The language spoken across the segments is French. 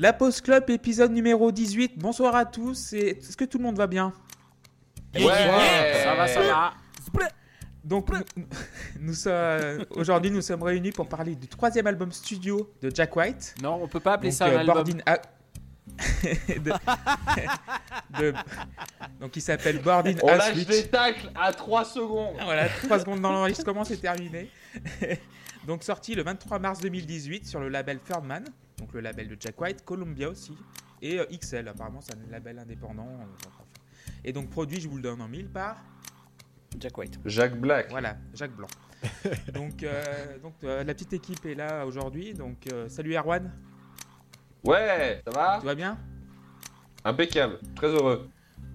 La Pause Club, épisode numéro 18. Bonsoir à tous. et Est-ce que tout le monde va bien? Ouais, ça va, ça va. Donc, nous, nous sommes- aujourd'hui, nous sommes réunis pour parler du troisième album studio de Jack White. Non, on peut pas appeler Donc, ça un euh, album. Boarding A- de- de- Donc, il s'appelle Boarding On lâche Witch. des tacles à 3 secondes. Voilà, 3 secondes dans l'enregistrement, c'est terminé. donc sorti le 23 mars 2018 sur le label Third Man, donc le label de Jack White, Columbia aussi, et euh, XL, apparemment c'est un label indépendant. euh. Et donc produit, je vous le donne en mille par, Jack White. Jacques Black. voilà, Jacques Blanc. donc euh, donc euh, la petite équipe est là aujourd'hui, donc euh, salut Erwan, Ouais, ça va? Tout va bien? Impeccable, très heureux.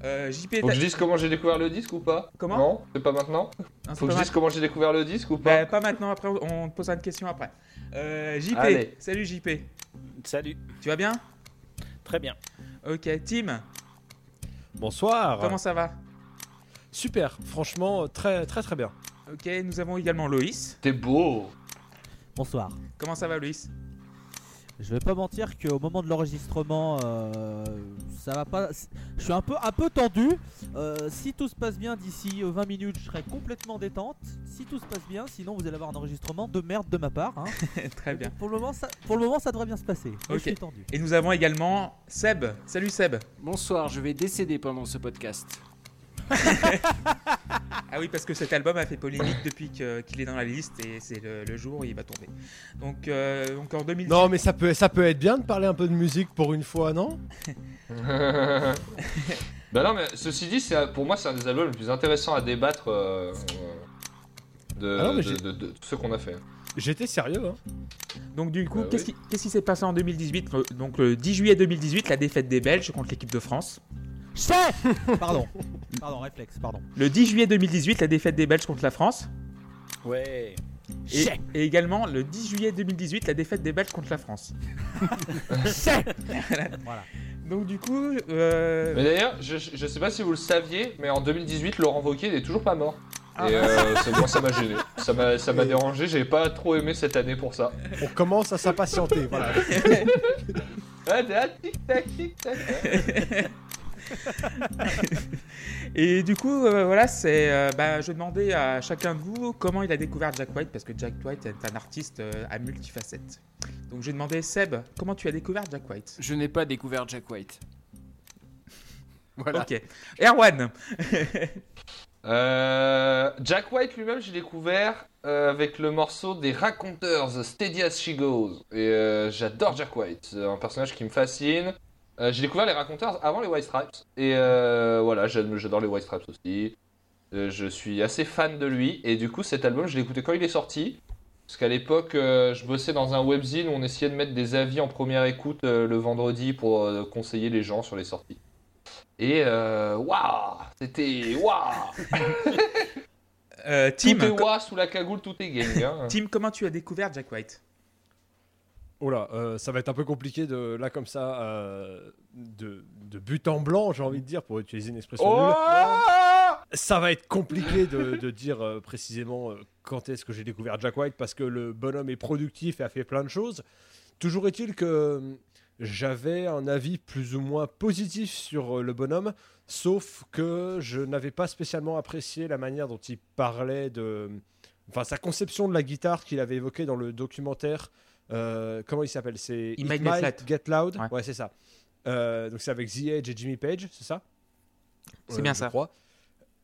euh, JP, Faut que je dise comment j'ai découvert le disque ou pas? Comment? Non, c'est pas maintenant Non, Faut pas que je dise comment j'ai découvert le disque ou pas? Bah, pas maintenant, après on on te posera une question après. Euh, JP, Allez. salut JP, Salut. tu vas bien? Très bien. Ok, Tim, Bonsoir. comment ça va? Super, franchement, très très très bien. Ok, nous avons également Loïs. T'es beau Bonsoir. Comment ça va, Loïs? Je vais pas mentir qu'au moment de l'enregistrement, euh, ça va pas. Je suis un peu, un peu tendu. Euh, si tout se passe bien d'ici euh, 20 minutes, je serai complètement détente. Si tout se passe bien, sinon vous allez avoir un enregistrement de merde de ma part. hein. Très bien. Pour le moment, ça, pour le moment, ça devrait bien se passer. Mais Ok. Je suis tendu. Et nous avons également Seb. Salut Seb. Bonsoir, je vais décéder pendant ce podcast. Ah oui, parce que cet album a fait polémique depuis que- qu'il est dans la liste et c'est le, le jour où il va tomber. Donc, euh, donc en 2010. Non, mais ça peut, ça peut être bien de parler un peu de musique pour une fois, non? Bah non, mais ceci dit, pour moi, c'est un des albums les plus intéressants à débattre euh, de, Ah non, mais de, j'ai- de- de tout ce qu'on a fait. J'étais sérieux, hein. Donc du coup, Bah qu'est-ce oui. qui qu'est-ce qui s'est passé en 2018 Le- Donc le 10 juillet 2018, la défaite des Belges contre l'équipe de France. Chais Pardon. Pardon, réflexe, pardon. Le 10 juillet 2018, la défaite des Belges contre la France. Ouais. Et, et également le 10 juillet 2018, la défaite des Belges contre la France. Chais Voilà. Donc du coup, euh, Mais d'ailleurs, je, je sais pas si vous le saviez, mais en 2018, Laurent Wauquiez n'est toujours pas mort. Ah. Et euh, c'est- moi, ça m'a gêné. Ça m'a ça m'a dérangé. J'ai pas trop aimé cette année pour ça. On commence à s'impatienter, voilà. Ah, t'es. Et du coup, euh, voilà, c'est, euh, bah, je demandais à chacun de vous comment il a découvert Jack White, parce que Jack White est un artiste euh, à multifacettes. Donc je demandais Seb, comment tu as découvert Jack White? Je n'ai pas découvert Jack White. Voilà. Ok. Erwan Euh, Jack White lui-même, j'ai découvert euh, avec le morceau des Raconteurs, Steady as She Goes. Et euh, j'adore Jack White, c'est un personnage qui me fascine. Euh, j'ai découvert les Raconteurs avant les White Stripes. Et euh, voilà, j'adore les White Stripes aussi. Euh, je suis assez fan de lui. Et du coup, cet album, je l'ai écouté quand il est sorti. Parce qu'à l'époque, je bossais dans un webzine où on essayait de mettre des avis en première écoute le vendredi pour conseiller les gens sur les sorties. Et waouh, c'était waouh. Tim, Tout est co- wa sous la cagoule, tout est gang. hein. Tim, comment tu as découvert Jack White? Oh là, euh, ça va être un peu compliqué de là comme ça, euh, de, de but en blanc, j'ai envie de dire, pour utiliser une expression Oh nulle. Ça va être compliqué de, de dire euh, précisément quand est-ce que j'ai découvert Jack White parce que le bonhomme est productif et a fait plein de choses. Toujours est-il que j'avais un avis plus ou moins positif sur le bonhomme, sauf que je n'avais pas spécialement apprécié la manière dont il parlait de. Enfin, sa conception de la guitare qu'il avait évoquée dans le documentaire. Euh, comment il s'appelle? C'est It Might Get Loud. Get Loud. Ouais. Ouais, c'est ça. Euh, donc c'est avec The Edge et Jimmy Page, c'est ça? C'est bien je ça. crois.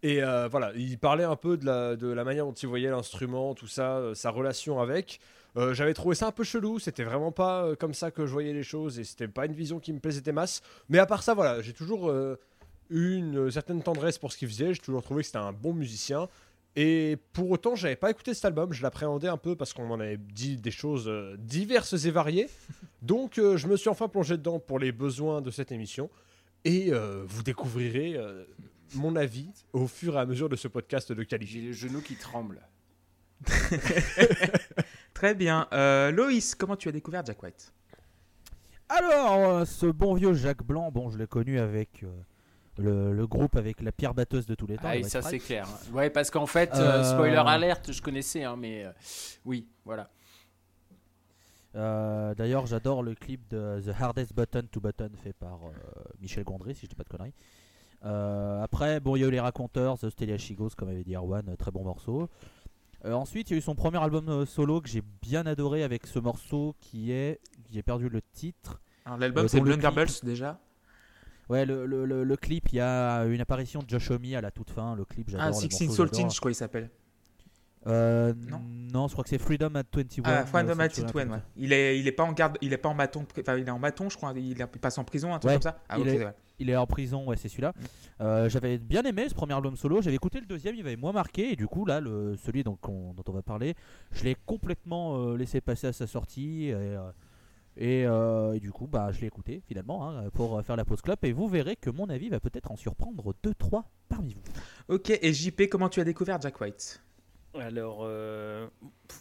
Et euh, voilà, il parlait un peu de la, de la manière dont il voyait l'instrument, tout ça, euh, sa relation avec. Euh, J'avais trouvé ça un peu chelou, c'était vraiment pas euh, comme ça que je voyais les choses et c'était pas une vision qui me plaisait des masses. Mais à part ça, voilà, j'ai toujours euh, eu une certaine tendresse pour ce qu'il faisait, j'ai toujours trouvé que c'était un bon musicien. Et pour autant, j'avais pas écouté cet album, je l'appréhendais un peu parce qu'on m'en avait dit des choses euh, diverses et variées. Donc euh, je me suis enfin plongé dedans pour les besoins de cette émission. Et euh, vous découvrirez euh, mon avis au fur et à mesure de ce podcast de qualité. J'ai les genoux qui tremblent. Très bien. Euh, Loïs, comment tu as découvert Jack White? Alors, euh, ce bon vieux Jacques Blanc, bon, je l'ai connu avec euh, le, le groupe avec la pierre batteuse de tous les temps. Ah, et ça c'est clair. Ouais, parce qu'en fait, euh, Euh, spoiler alerte, je connaissais, hein, mais euh, oui, voilà. Euh, D'ailleurs, j'adore le clip de The Hardest Button to Button fait par euh, Michel Gondry, si je dis pas de conneries. Euh, après, bon, il y a eu les raconteurs, The Stelia Shigos, comme avait dit Erwan, très bon morceau. Euh, ensuite, il y a eu son premier album solo que j'ai bien adoré avec ce morceau qui est. J'ai perdu le titre. Alors, L'album Euh, c'est Blunderbuss déjà. Ouais, le, le- le- le clip, il y a une apparition de Josh Homme à la toute fin. Le clip, j'adore. Ah, Sixteen j'adore. je crois il s'appelle. Euh, Non. non, je crois que c'est Freedom at 21. Ah, Freedom euh, at Century, 21, un ouais. Il est, il est pas en garde, il est pas en bâton, enfin il est en bâton, je crois. Il, passe en prison, un truc Ouais, comme ça. Ah, il est- ouais. Il est en prison, ouais, c'est celui-là. Euh, J'avais bien aimé ce premier album solo. J'avais écouté le deuxième, il m'avait moins marqué. Et du coup, là, le, celui donc, on- dont on va parler, je l'ai complètement euh, laissé passer à sa sortie. Et, et, euh, et du coup, bah, je l'ai écouté finalement hein, pour euh, faire la pause club. Et vous verrez que mon avis va peut-être en surprendre 2-3 parmi vous. Ok, et JP, comment tu as découvert Jack White? Alors, euh,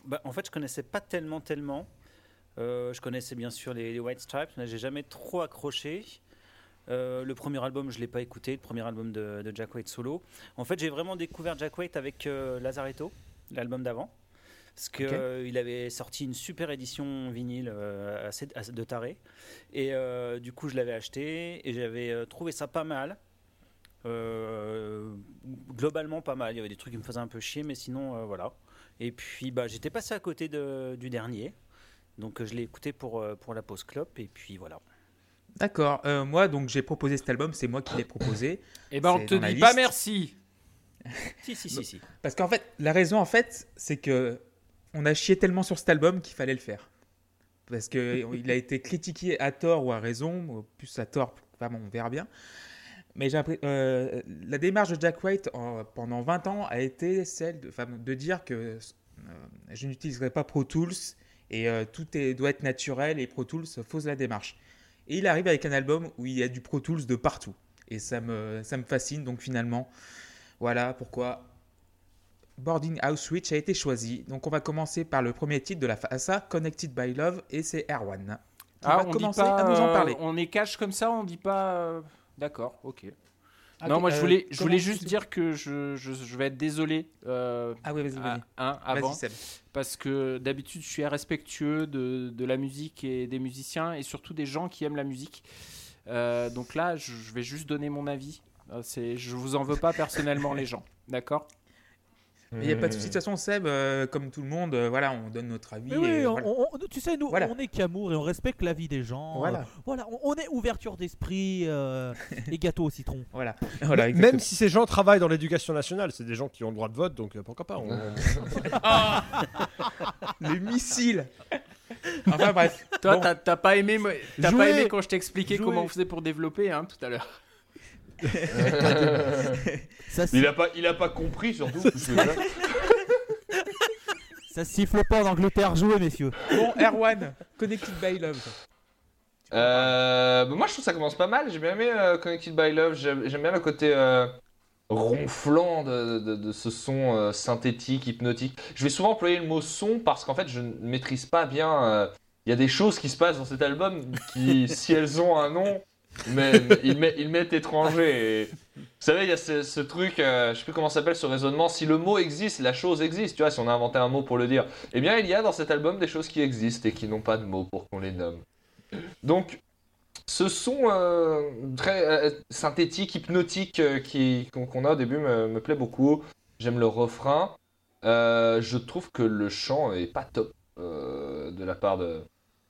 bah, en fait, je connaissais pas tellement, tellement. Euh, je connaissais bien sûr les, les White Stripes, mais j'ai jamais trop accroché. Euh, le premier album, je l'ai pas écouté, le premier album de, de Jack White solo. En fait, j'ai vraiment découvert Jack White avec euh, Lazaretto, l'album d'avant. Parce qu'il Ok. avait sorti une super édition vinyle euh, assez, assez de taré. Et euh, du coup, je l'avais acheté et j'avais euh, trouvé ça pas mal. Euh, globalement pas mal. Il y avait des trucs qui me faisaient un peu chier, mais sinon, euh, voilà. Et puis, bah, j'étais passé à côté de- du dernier. Donc, euh, je l'ai écouté pour, euh, pour la pause clope. Et puis, voilà. D'accord, euh, moi donc j'ai proposé cet album, c'est moi qui l'ai proposé. Eh ben, on te dit pas merci. Si, si, si, si. Parce qu'en fait, la raison en fait, c'est que on a chié tellement sur cet album qu'il fallait le faire. Parce que il a été critiqué à tort ou à raison, plus à tort, on verra bien. Mais euh, la démarche de Jack White en- pendant 20 ans a été celle de dire que euh, je n'utiliserai pas Pro Tools et euh, tout est, doit être naturel et Pro Tools fausse la démarche. Et il arrive avec un album où il y a du Pro Tools de partout. Et ça me, ça me fascine, donc finalement, voilà pourquoi Boarding House Switch a été choisi. Donc on va commencer par le premier titre de la face A, Connected by Love, et c'est Erwan qui Ah, va on dit commencer pas, à nous en euh, parler. on est cash comme ça, on dit pas. euh, D'accord, ok. Ah, non, moi je euh, voulais, je voulais tu- juste dire que je, je, je vais être désolé euh, Ah oui, vas-y, vas-y. hein, avant, parce que d'habitude je suis respectueux de, de la musique et des musiciens et surtout des gens qui aiment la musique. Euh, donc là, je, je vais juste donner mon avis. C'est, je vous en veux pas personnellement les gens, d'accord? Il n'y a pas de souci. De toute façon, Seb, euh, comme tout le monde, euh, voilà, on donne notre avis. Mais oui, et on- voilà. on- on- tu sais, nous, Voilà. on est qu'amour et on respecte la vie des gens. Voilà. Euh, voilà, on, on est ouverture d'esprit euh, et gâteau au citron. Voilà. Voilà, Même si ces gens travaillent dans l'éducation nationale, c'est des gens qui ont le droit de vote, donc euh, pourquoi pas on- Les missiles Enfin bref. Toi, Bon. t'as, pas aimé, Jouez. pas aimé quand je t'expliquais comment on faisait pour développer hein, tout à l'heure. Ça, il, a pas, il a pas compris surtout. parce que ça siffle pas en Angleterre, jouez messieurs. Bon, Erwan, Connected by Love. Euh, bah, moi, je trouve que ça commence pas mal. J'ai bien aimé euh, Connected by Love. J'aime j'aime bien le côté euh, ronflant de, de- de ce son euh, synthétique, hypnotique. Je vais souvent employer le mot son parce qu'en fait, je ne maîtrise pas bien. euh, Il y a des choses qui se passent dans cet album qui, si elles ont un nom, mais, mais ils, met- étranger. Et, vous savez, il y a ce, truc, euh, je sais plus comment s'appelle ce raisonnement. Si le mot existe, la chose existe. Tu vois, si on a inventé un mot pour le dire. Eh bien, il y a dans cet album des choses qui existent et qui n'ont pas de mots pour qu'on les nomme. Donc, ce son euh, très euh, synthétique, hypnotique euh, qu'on a au début me, plaît beaucoup. J'aime le refrain. Je trouve que le chant est pas top de la part de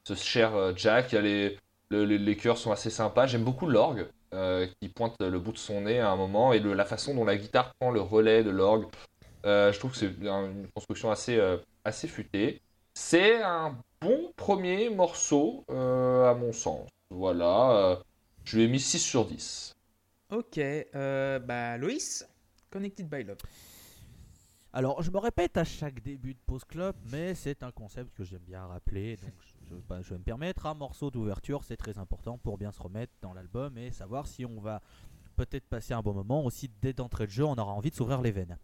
ce cher Jack. Il y a les, le- les, les chœurs sont assez sympas. J'aime beaucoup l'orgue euh, qui pointe le bout de son nez à un moment et le- la façon dont la guitare prend le relais de l'orgue. Euh, je trouve que c'est un- une construction assez, euh, assez futée. C'est un bon premier morceau, euh, à mon sens. Voilà, euh, je lui ai mis 6 sur 10. Ok, euh, bah Loïs, Connected by Love. Alors, je me répète à chaque début de Pause Club, mais c'est un concept que j'aime bien rappeler. Donc, je, bah, je vais me permettre un morceau d'ouverture, c'est très important pour bien se remettre dans l'album et savoir si on va peut-être passer un bon moment. Aussi, dès d'entrée de jeu, on aura envie de s'ouvrir les veines.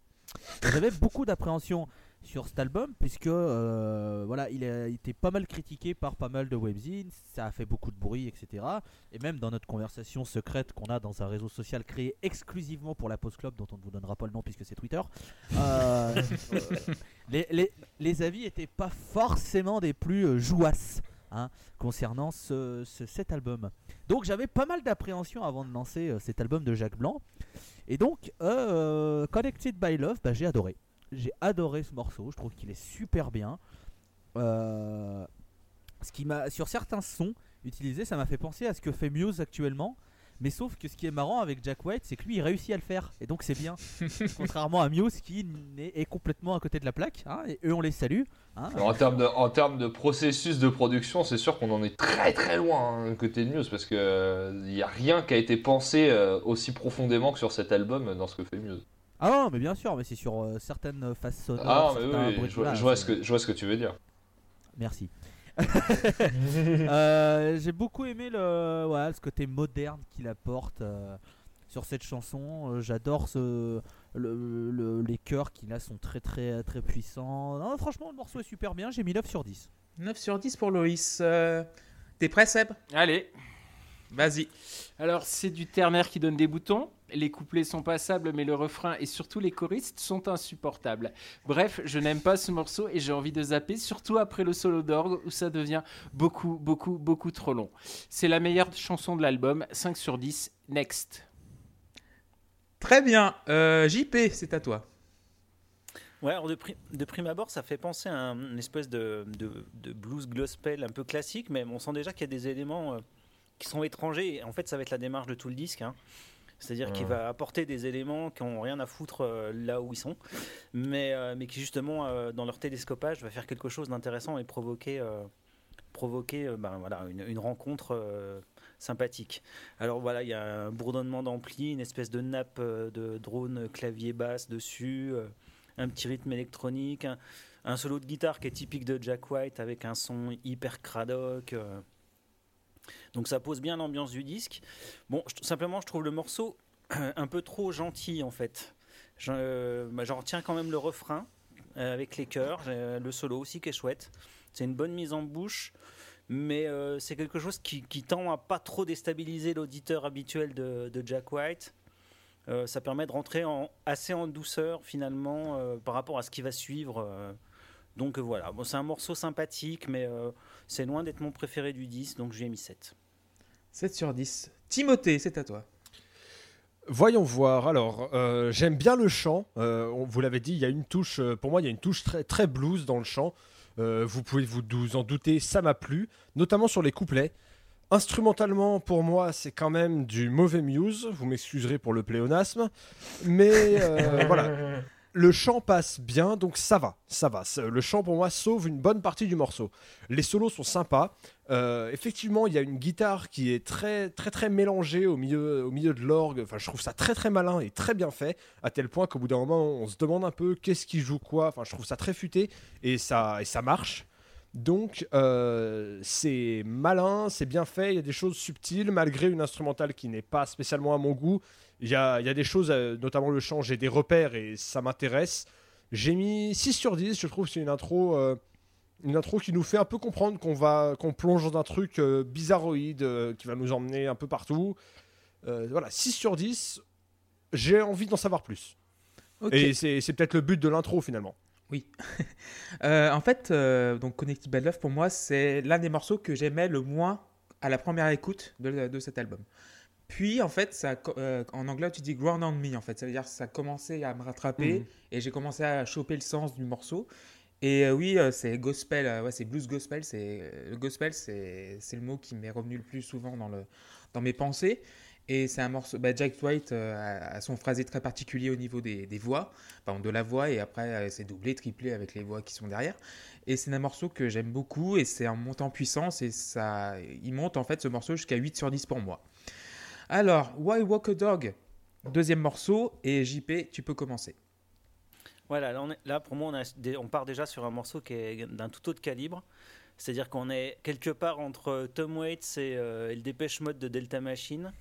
J'avais beaucoup d'appréhension sur cet album, puisque euh, voilà, il a été pas mal critiqué par pas mal de webzines, ça a fait beaucoup de bruit, etc. Et même dans notre conversation secrète qu'on a dans un réseau social créé exclusivement pour la Pause Club, dont on ne vous donnera pas le nom puisque c'est Twitter, euh, les, les- avis étaient pas forcément des plus euh, jouasses. hein, concernant ce, ce- cet album. Donc j'avais pas mal d'appréhension avant de lancer euh, cet album de Jacques Blanc. Et donc, euh, Connected by Love, bah, j'ai adoré. J'ai adoré ce morceau, je trouve qu'il est super bien. Ce qui m'a, sur certains sons utilisés, ça m'a fait penser à ce que fait Muse actuellement. Mais sauf que ce qui est marrant avec Jack White, c'est que lui il réussit à le faire. Et donc c'est bien. Contrairement à Muse qui est, complètement à côté de la plaque. hein, et eux on les salue. hein. Alors, en termes de, en termes de processus de production, c'est sûr qu'on en est très très loin hein, côté de Muse parce que il n'y a rien qui a été pensé euh, aussi profondément que sur cet album euh, dans ce que fait Muse. Ah non, mais bien sûr, mais c'est sur euh, certaines phases sonores. Ah mais certains oui, bruits- je, vois, voilà, je vois c'est- ce que je vois ce que tu veux dire. Merci. Euh, J'ai beaucoup aimé le, voilà, ce côté moderne qu'il apporte euh, sur cette chanson. Euh, J'adore ce, le, le- les chœurs qu'il a sont très très très puissants. Non, franchement, le morceau est super bien. J'ai mis 9 sur 10. 9 sur 10 pour Loïs. Euh, T'es prêt, Seb? Allez, Vas-y. alors c'est du ternaire qui donne des boutons. Les couplets sont passables, mais le refrain et surtout les choristes sont insupportables. Bref, je n'aime pas ce morceau et j'ai envie de zapper, surtout après le solo d'orgue où ça devient beaucoup, beaucoup, beaucoup trop long. C'est la meilleure chanson de l'album, 5 sur 10, next. Très bien. Euh, JP, c'est à toi. Ouais, alors de, pri- de prime abord, ça fait penser à un- une espèce de, de- de blues gospel un peu classique, mais on sent déjà qu'il y a des éléments euh, qui sont étrangers. Et En fait, ça va être la démarche de tout le disque. hein. C'est-à-dire qu'il va apporter des éléments qui n'ont rien à foutre euh, là où ils sont, mais, euh, mais qui justement, euh, dans leur télescopage, va faire quelque chose d'intéressant et provoquer, provoquer ben, voilà, une, une rencontre sympathique. Alors voilà, il y a un bourdonnement d'ampli, une espèce de nappe de drone clavier basse dessus, un petit rythme électronique, un, un solo de guitare qui est typique de Jack White avec un son hyper cradoc. Euh. Donc ça pose bien l'ambiance du disque. Bon, simplement, je trouve le morceau un peu trop gentil en fait. Euh, bah, J'en retiens quand même le refrain euh, avec les chœurs, j'ai le solo aussi qui est chouette. C'est une bonne mise en bouche, mais euh, c'est quelque chose qui, tend à pas trop déstabiliser l'auditeur habituel de, Jack White. Euh, ça permet de rentrer en, assez en douceur finalement euh, par rapport à ce qui va suivre. Donc euh, voilà, bon, c'est un morceau sympathique, mais euh, c'est loin d'être mon préféré du disque, donc j'ai mis 7. 7 sur 10. Timothée, c'est à toi. Voyons voir. Alors, euh, j'aime bien le chant. Euh, on- vous l'avez dit, il y a une touche. pour moi, il y a une touche très, très blues dans le chant. Euh, vous pouvez vous, vous en douter, ça m'a plu, notamment sur les couplets. Instrumentalement, pour moi, c'est quand même du mauvais Muse. Vous m'excuserez pour le pléonasme, mais euh, voilà. Le chant passe bien, donc ça va, ça va. Le chant pour moi sauve une bonne partie du morceau. Les solos sont sympas. Euh, effectivement, il y a une guitare qui est très très très mélangée au milieu au milieu de l'orgue. Enfin, je trouve ça très très malin et très bien fait, à tel point qu'au bout d'un moment, on se demande un peu qu'est-ce qui joue quoi. Enfin, je trouve ça très futé et ça et ça marche. Donc, euh, c'est malin, c'est bien fait. Il y a des choses subtiles, malgré une instrumentale qui n'est pas spécialement à mon goût. Il y a, il y a des choses, euh, notamment le chant, j'ai des repères et ça m'intéresse. J'ai mis 6 sur 10. Je trouve que c'est une intro, euh, une intro qui nous fait un peu comprendre qu'on va, qu'on plonge dans un truc euh, bizarroïde euh, qui va nous emmener un peu partout. Voilà, 6 sur 10. J'ai envie d'en savoir plus. Et c'est peut-être le but de l'intro finalement. Euh, en fait, donc Connected by Love, pour moi, c'est l'un des morceaux que j'aimais le moins à la première écoute de, de cet album. Puis, en fait, ça, euh, en anglais, tu dis ground on me, en fait. Ça veut dire que ça a commencé à me rattraper Mhm. et j'ai commencé à choper le sens du morceau. Et euh, oui, euh, c'est gospel, ouais, c'est blues gospel. C'est le gospel, c'est c'est le mot qui m'est revenu le plus souvent dans le dans mes pensées. Et c'est un morceau. bah, Jack White a, son phrasé très particulier au niveau des, des voix, enfin de la voix, et après c'est doublé, triplé avec les voix qui sont derrière. Et c'est un morceau que j'aime beaucoup, et c'est un montant en puissance, et ça, il monte en fait ce morceau jusqu'à 8 sur 10 pour moi. Alors, Why Walk a Dog, deuxième morceau, et JP, tu peux commencer. Voilà, là, pour moi, on, part déjà sur un morceau qui est d'un tout autre calibre. C'est-à-dire qu'on est quelque part entre Tom Waits et, euh, le Dépêche Mode de Delta Machine.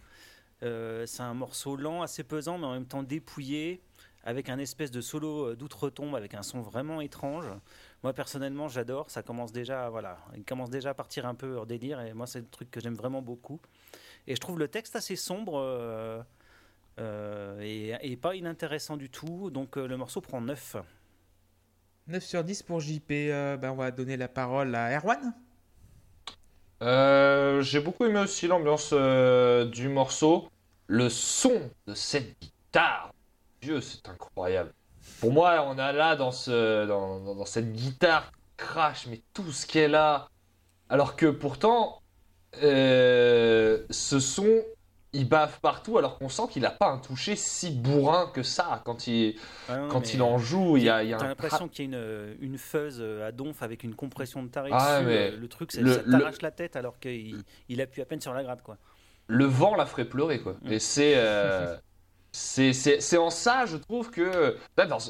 Euh, c'est un morceau lent, assez pesant, mais en même temps dépouillé, avec un espèce de solo euh, d'outre-tombe, avec un son vraiment étrange. Moi, personnellement, j'adore. Ça commence déjà, voilà, il commence déjà à partir un peu hors délire, et moi, c'est le truc que j'aime vraiment beaucoup. Et je trouve le texte assez sombre. euh, euh, et, et pas inintéressant du tout, donc euh, le morceau prend 9. 9 sur 10 pour JP, euh, ben, on va donner la parole à Erwan. Euh, J'ai beaucoup aimé aussi l'ambiance euh, du morceau. Le son de cette guitare, Dieu, c'est incroyable. Pour moi, on a là dans, ce, dans, dans- dans cette guitare crash, mais tout ce qu'elle a. Alors que pourtant, euh, ce son, il bave partout, alors qu'on sent qu'il n'a pas un toucher si bourrin que ça. Quand il, Ouais, non, quand il en joue, il y a, il y a T'as l'impression qu'il y a une, une fuzz à donf avec une compression de tarif Ah, dessus. mais Le, truc, c'est le- ça le- t'arrache la tête alors qu'il il appuie à peine sur la gratte, quoi. le vent la ferait pleurer quoi. Mm. Et c'est euh, c'est en ça je trouve que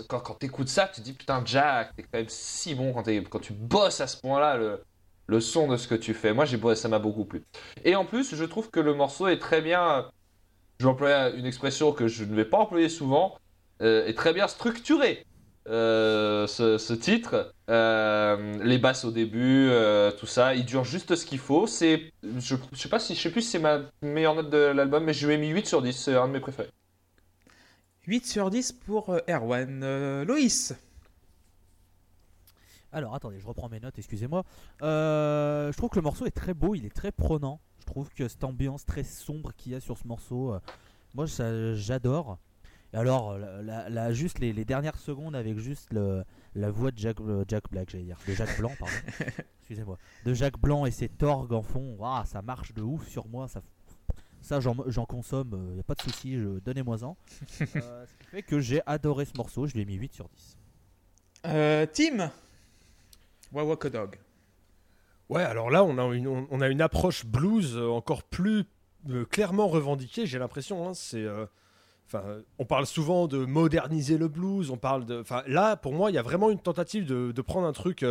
quand quand t'écoutes ça tu te dis putain Jack t'es quand même si bon quand tu bosses à ce point-là le le son de ce que tu fais. Moi ça m'a beaucoup plu. Et en plus je trouve que le morceau est très bien. Je vais employer une expression que je ne vais pas employer souvent. euh, est très bien structuré. euh, ce, titre, Euh, les basses au début, tout ça, il dure juste ce qu'il faut. C'est, je, je sais pas si, je sais plus si c'est ma meilleure note de l'album, mais je lui ai mis 8 sur 10. C'est un de mes préférés. 8 sur 10 pour Erwan. Loïs Alors attendez, je reprends mes notes, excusez-moi. Euh, je trouve que le morceau est très beau, il est très prenant. Je trouve que cette ambiance très sombre qu'il y a sur ce morceau, euh, moi ça, j'adore. Et alors, la, la- la- juste les, les dernières secondes avec juste le, la voix de Jack, euh, Jack Black, j'allais dire, de Jack Blanc, pardon. excusez-moi. De Jack Blanc et ses torgues en fond, Ouah, ça marche de ouf sur moi. Ça, ça j'en, j'en consomme, il n'y a pas de souci, je- donnez-moi-en. Euh, ce qui fait que j'ai adoré ce morceau, je lui ai mis 8 sur 10. Euh, Tim? Wawaka Dog. Ouais, alors là, on a une, on a une approche blues euh, encore plus euh, clairement revendiquée, j'ai l'impression. hein, c'est, euh, on parle souvent de moderniser le blues, on parle de. Là, pour moi, il y a vraiment une tentative de, de prendre un truc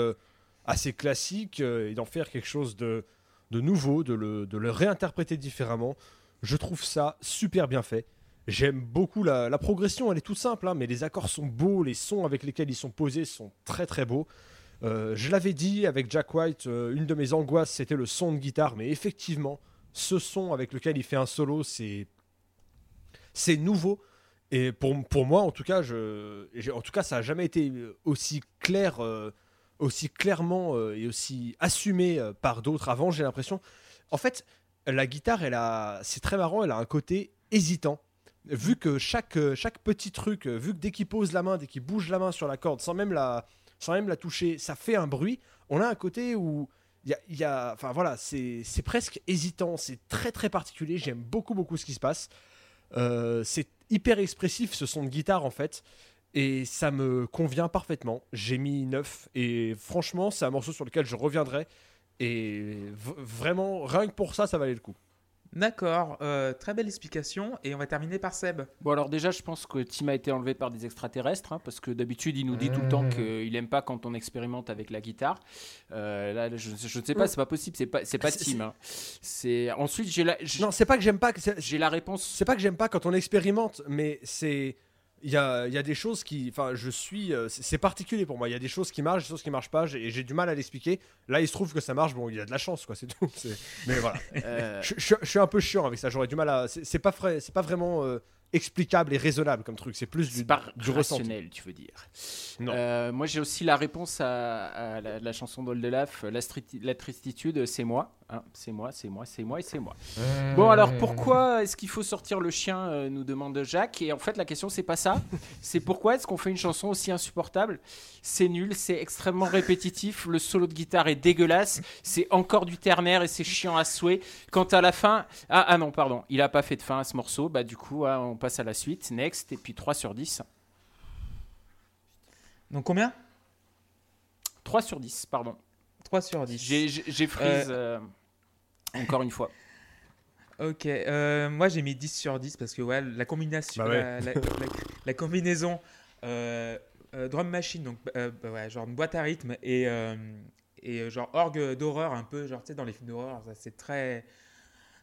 assez classique et d'en faire quelque chose de, de nouveau, de le, de le réinterpréter différemment. Je trouve ça super bien fait. J'aime beaucoup la, la progression, elle est toute simple, hein, mais les accords sont beaux, les sons avec lesquels ils sont posés sont très très beaux. Euh, je l'avais dit avec Jack White, euh, une de mes angoisses c'était le son de guitare, mais effectivement, ce son avec lequel il fait un solo, c'est c'est nouveau. Et pour, pour moi, en tout cas, je, en tout cas, ça n'a jamais été aussi clair, euh, aussi clairement et aussi assumé par d'autres avant. J'ai l'impression. En fait, la guitare, elle a, c'est très marrant. Elle a un côté hésitant. Vu que chaque, chaque petit truc, vu que dès qu'il pose la main, dès qu'il bouge la main sur la corde, sans même la, même la toucher, ça fait un bruit. On a un côté où il y a, y a- enfin voilà, c'est presque hésitant, c'est très très particulier. J'aime beaucoup beaucoup ce qui se passe. Euh, c'est hyper expressif ce son de guitare en fait, et ça me convient parfaitement. J'ai mis 9 et franchement, c'est un morceau sur lequel je reviendrai. Et vraiment, rien que pour ça, ça valait le coup. D'accord, euh, très belle explication. Et on va terminer par Seb. Bon alors déjà je pense que Tim a été enlevé par des extraterrestres hein, parce que d'habitude il nous dit tout le temps qu'il aime pas quand on expérimente avec la guitare. Euh, là je, je ne sais pas, c'est pas possible, c'est pas c'est pas Tim. hein. C'est ensuite j'ai la j'ai- Non, c'est pas que j'aime pas, que c'est- j'ai la réponse. c'est pas que j'aime pas quand on expérimente, mais c'est il y a, il y a des choses qui, enfin, je suis, euh, c'est particulier pour moi. Il y a des choses qui marchent, des choses qui marchent pas, et j'ai du mal à l'expliquer. Là, il se trouve que ça marche. Bon, il y a de la chance, quoi, c'est tout. Mais voilà, euh, je, je- je suis un peu chiant avec ça. J'aurais du mal à. C'est pas vrai, c'est pas vraiment euh, explicable et raisonnable comme truc. C'est plus du, c'est pas du ressenti. rationnel, tu veux dire. Non. Euh, moi, j'ai aussi la réponse à, à la, la chanson d'Oldelaf, la, la tristitude, c'est moi. Hein, c'est moi, c'est moi, c'est moi et c'est moi. Bon, alors pourquoi est-ce qu'il faut sortir le chien euh, nous demande Jacques. Et en fait, la question, c'est pas ça. c'est pourquoi est-ce qu'on fait une chanson aussi insupportable? C'est nul, c'est extrêmement répétitif. Le solo de guitare est dégueulasse. C'est encore du ternaire et c'est chiant à souhait. Quant à la fin. Ah, ah non, pardon, il a pas fait de fin à ce morceau. Bah, du coup, ah, on passe à la suite. Next. Et puis 3 sur 10. Donc combien? 3 sur 10, pardon. 3 sur 10. J'ai freeze euh, encore une fois. Ok, euh, moi j'ai mis 10 sur 10 parce que ouais, la combination, Bah ouais. la, la- la- la combinaison euh, euh, drum machine, donc euh, bah ouais, genre une boîte à rythme et, euh, et euh, genre orgue d'horreur un peu, genre tu sais dans les films d'horreur, c'est très,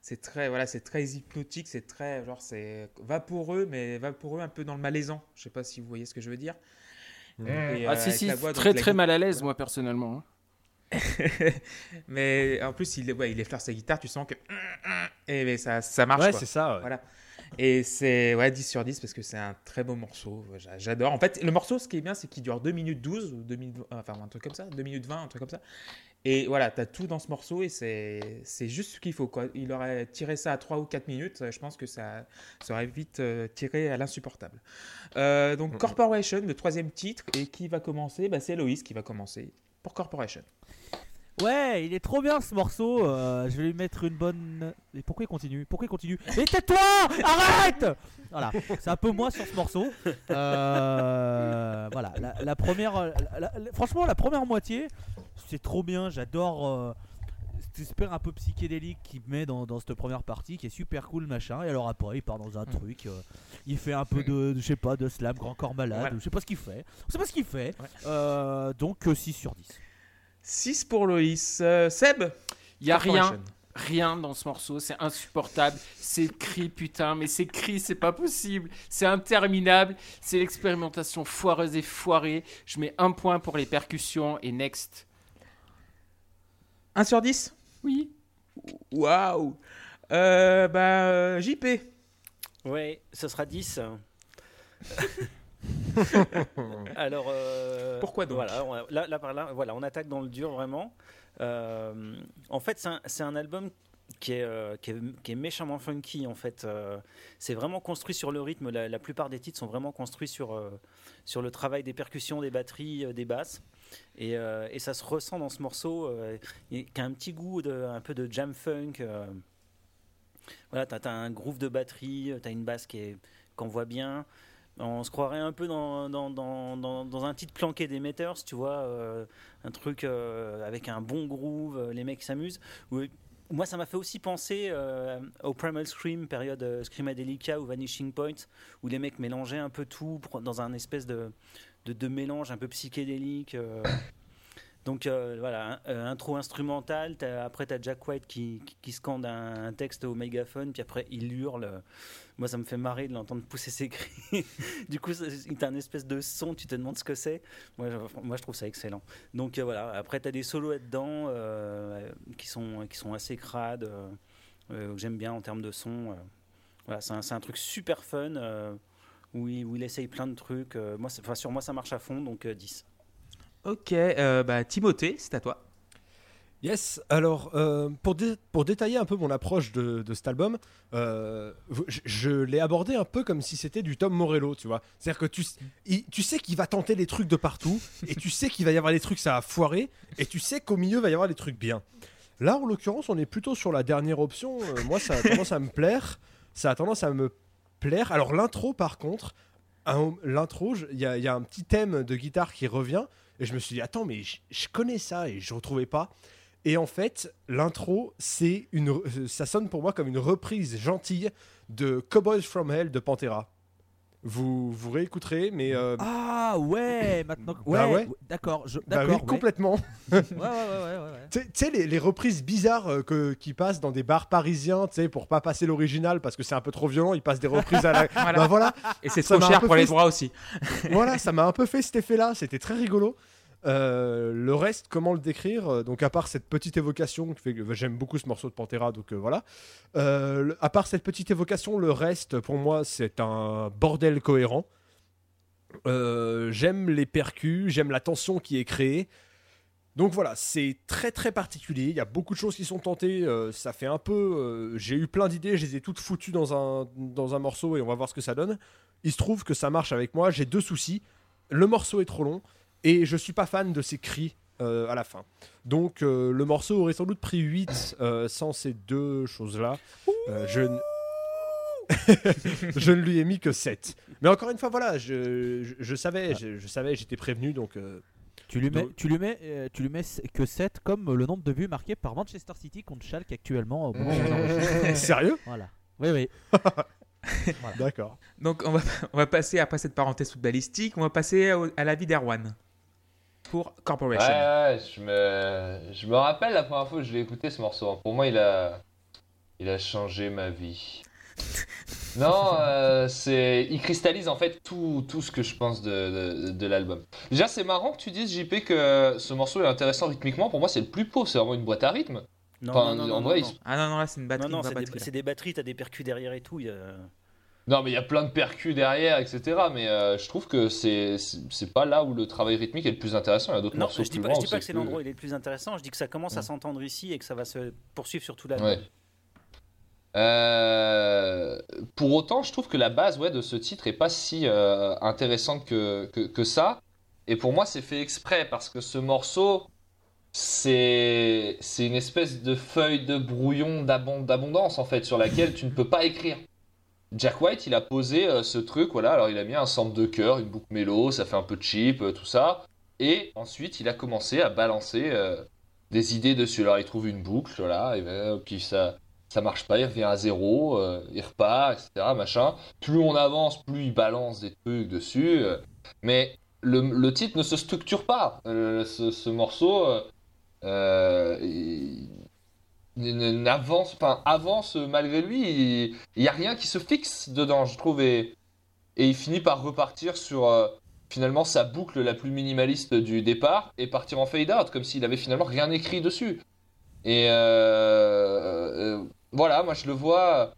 c'est très voilà, c'est très hypnotique, c'est très genre c'est vaporeux mais vaporeux un peu dans le malaisant. Je sais pas si vous voyez ce que je veux dire. Et, Ah euh, si si, la voix, donc, très la très mal à l'aise moi personnellement. mais en plus il, ouais, il effleure sa guitare, tu sens que et mais ça, ça marche. Ouais, c'est ça. ouais. Voilà. Et c'est ouais, 10 sur 10 parce que c'est un très beau morceau. J'a- J'adore. En fait, le morceau, ce qui est bien, c'est qu'il dure 2 minutes 12, ou 2 minutes, enfin un truc comme ça, 2 minutes 20, un truc comme ça. Et voilà, t'as tout dans ce morceau et c'est c'est juste ce qu'il faut. Quoi. Il aurait tiré ça à 3 ou 4 minutes, je pense que ça, ça aurait vite euh, tiré à l'insupportable. Euh, donc, Corporation, le troisième titre, et qui va commencer? Bah, C'est Loïs qui va commencer pour Corporation. Ouais, il est trop bien ce morceau. euh, je vais lui mettre une bonne. Mais pourquoi il continue? Pourquoi il continue? Mais tais-toi Arrête Voilà, c'est un peu moi sur ce morceau. Euh, voilà, la, première. franchement, la première moitié, c'est trop bien. J'adore. euh, cette espèce un peu psychédélique qu'il met dans, dans cette première partie qui est super cool machin et alors après il part dans un truc euh, il fait un peu de, de- je sais pas de slam grand corps malade Voilà. je sais pas ce qu'il fait on sait pas ce qu'il fait Ouais. Euh, donc 6 sur 10 6 pour Loïs. Euh, Seb Il y a rien, rien dans ce morceau, c'est insupportable. C'est cri, putain, mais c'est cri, c'est pas possible. C'est interminable. C'est l'expérimentation foireuse et foirée. Je mets un point pour les percussions et next. 1 sur 10 Oui. Waouh euh, Bah, euh, JP. Ouais, ce sera 10. Alors, euh, Pourquoi donc voilà, on, là, là, par là, voilà, on attaque dans le dur vraiment. Euh, en fait, c'est un, album qui est, euh, qui, est, qui est méchamment funky. En fait, Euh, c'est vraiment construit sur le rythme. La, la plupart des titres sont vraiment construits sur, euh, sur le travail des percussions, des batteries, euh, des basses. Et, euh, et ça se ressent dans ce morceau, euh, qui a un petit goût de, un peu de jam funk. euh. voilà, t'as as un groove de batterie, t'as une basse qui qu'on voit bien. On se croirait un peu dans, dans, dans, un titre planqué des Meters, tu vois, un truc avec un bon groove, les mecs s'amusent. Moi, ça m'a fait aussi penser euh, au Primal Scream, période euh, Screamadelica ou Vanishing Point, où les mecs mélangeaient un peu tout dans un espèce de, de, de mélange un peu psychédélique. euh. Donc euh, voilà, un- euh, intro instrumental, après tu as Jack White qui, qui, scande un, un texte au mégaphone, puis après il hurle. Moi ça me fait marrer de l'entendre pousser ses cris. du coup, tu as un espèce de son, tu te demandes ce que c'est. Moi, je- trouve ça excellent. Donc euh, voilà, après tu as des solos là-dedans euh, qui, sont, qui sont assez crades, euh, euh, que j'aime bien en termes de son. euh. Voilà, c'est un, c'est un truc super fun. Euh, où il, où il essaye plein de trucs. euh, moi, enfin, sur moi, ça marche à fond, donc euh, 10. Ok, euh, bah, Timothée, c'est à toi. Yes, alors euh, pour, dé- pour détailler un peu mon approche de, de cet album, euh, je, je l'ai abordé un peu comme si c'était du Tom Morello, tu vois. C'est-à-dire que tu, il- tu sais qu'il va tenter les trucs de partout, et tu sais qu'il va y avoir des trucs ça va foirer, et tu sais qu'au milieu va y avoir des trucs bien. Là, en l'occurrence, on est plutôt sur la dernière option. Euh, moi, ça a tendance à me plaire. Ça a tendance à me plaire. Alors l'intro, par contre, l'intro, il y, a- un petit thème de guitare qui revient, et je me suis dit, attends, mais je, connais ça, et je retrouvais pas. Et en fait, l'intro, c'est une, ça sonne pour moi comme une reprise gentille de Cowboys from Hell de Pantera. Vous vous réécouterez, mais euh, Ah ouais, maintenant. Ouais, Bah ouais. d'accord, je- bah oui, d'accord. ouais. complètement. Ouais, ouais, ouais, ouais, ouais, ouais. Tu sais- les, les reprises bizarres euh, que, qui passent dans des bars parisiens, tu sais, pour pas passer l'original parce que c'est un peu trop violent, ils passent des reprises à la. Voilà. Bah voilà, Et c'est trop cher pour les droits aussi. voilà, ça m'a un peu fait cet effet-là, c'était très rigolo. Euh, le reste, comment le décrire? Donc, à part cette petite évocation, que j'aime beaucoup ce morceau de Pantera, donc euh, voilà. Euh, à part cette petite évocation, le reste, pour moi, c'est un bordel cohérent. J'aime les percus, j'aime la tension qui est créée. Donc voilà, c'est très très particulier. Il y a beaucoup de choses qui sont tentées. ça fait un peu. J'ai eu plein d'idées, je les ai toutes foutues dans un, dans un morceau et on va voir ce que ça donne. Il se trouve que ça marche avec moi. J'ai deux soucis. Le morceau est trop long et je suis pas fan de ces cris euh, à la fin. Donc euh, le morceau aurait sans doute pris 8 euh, sans ces deux choses-là. Euh, je, n- je ne lui ai mis que 7. Mais encore une fois, voilà, je, je, je savais, je, je savais, j'étais prévenu donc. euh, Tu lui mets, tu lui mets, euh, tu lui mets que 7 comme le nombre de buts marqués par Manchester City contre Schalke actuellement au moment où. Sérieux? Voilà. Oui, oui. D'accord. Donc on va, on va passer, après cette parenthèse footballistique, on va passer au- à la vie d'Erwan. Pour Corporation. ouais, je me, je me rappelle la première fois que je l'ai écouté ce morceau. Pour moi, il a, il a changé ma vie. non, euh, c'est, il cristallise en fait tout, tout ce que je pense de, de, de l'album. Déjà, c'est marrant que tu dises, JP, que ce morceau est intéressant rythmiquement. Pour moi, c'est le plus pauvre. C'est vraiment une boîte à rythme. Non, Enfin, non, non, en non, vrai, non, il- Ah non, non, là c'est une batterie. non, non, c'est des, batterie, des batteries, t'as des percus derrière et tout. il y a- Non, mais il y a plein de percus derrière, etc. Mais euh, je trouve que c'est c'est pas là où le travail rythmique est le plus intéressant. Il y a d'autres morceaux je dis plus pas, je dis pas que c'est l'endroit où il est le plus intéressant. Je dis que ça commence à Ouais. s'entendre ici et que ça va se poursuivre sur tout l'album. Ouais. Euh, pour autant, je trouve que la base ouais, de ce titre est pas si euh, intéressante que, que, que ça. Et pour moi, c'est fait exprès parce que ce morceau, c'est c'est une espèce de feuille de brouillon d'abon- d'abondance en fait sur laquelle tu ne peux pas écrire. Jack White, il a posé euh, ce truc, voilà. Alors, il a mis un sample de cœur, une boucle mélo, ça fait un peu cheap, euh, tout ça. Et ensuite, il a commencé à balancer euh, des idées dessus. Alors, il trouve une boucle, voilà, et ben, puis ça, ça marche pas, il revient à zéro, euh, il repart, etc. Machin. Plus on avance, plus il balance des trucs dessus. mais le, titre ne se structure pas. Ce, ce morceau n'avance, enfin, avance malgré lui. Il n'y a rien qui se fixe dedans, je trouve. Et, il finit par repartir sur euh, finalement sa boucle la plus minimaliste du départ et partir en fade out, comme s'il avait finalement rien écrit dessus. Et euh, euh, voilà, moi je le vois.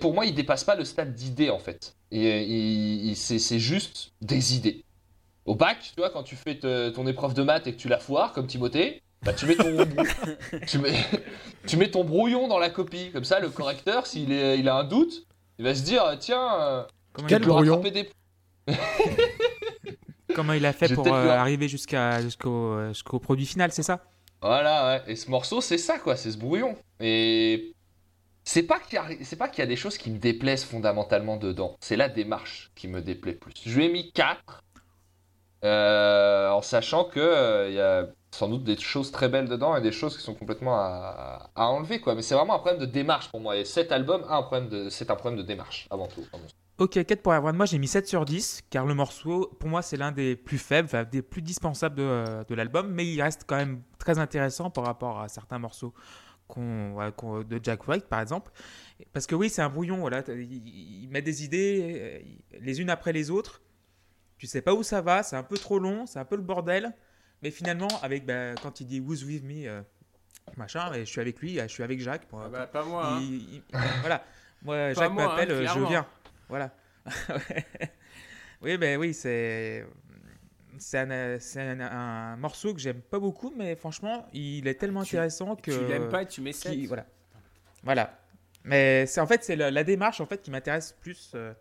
Pour moi, il dépasse pas le stade d'idée en fait. Et c'est juste des idées. Au bac, tu vois, quand tu fais ton épreuve de maths et que tu la foires, comme Timothée, bah, tu, mets ton, tu, mets, tu mets ton brouillon dans la copie. Comme ça, le correcteur, s'il est- il a un doute, il va se dire tiens, euh, Comment, Quel peux brouillon des. comment il a fait pour euh, arriver jusqu'à jusqu'au euh, jusqu'au produit final, c'est ça? Voilà, ouais. Et ce morceau, c'est ça, quoi. C'est ce brouillon. Et. C'est pas qu'il y, a... c'est pas qu'il y a des choses qui me déplaisent fondamentalement dedans. C'est la démarche qui me déplaît plus. Je lui ai mis 4. en sachant que euh, il y a sans doute des choses très belles dedans et des choses qui sont complètement à, enlever, quoi. Mais c'est vraiment un problème de démarche pour moi. Et cet album c'est un problème de démarche, avant tout. Ok, 4 pour Erwan. Moi, j'ai mis 7 sur 10, car le morceau, pour moi, c'est l'un des plus faibles, des plus dispensables de, euh, de l'album, mais il reste quand même très intéressant par rapport à certains morceaux de Jack White, par exemple. Parce que oui, c'est un brouillon, voilà. Il, il met des idées euh, les unes après les autres. Tu sais pas où ça va, c'est un peu trop long, c'est un peu le bordel. Mais finalement, avec, bah, quand il dit Who's with me, euh, machin, et je suis avec lui, je suis avec Jacques. pour- pas moi. hein. il- il- voilà. Moi, Jacques hein, m'appelle, euh, je viens. Voilà. oui, ben oui, c'est. C'est un, euh, un, un morceau que j'aime pas beaucoup, mais franchement, il est tellement Tu- intéressant que. Tu l'aimes pas et tu mets qui- 7. voilà. Voilà. Mais c'est en fait c'est la, la démarche en fait qui m'intéresse plus. euh,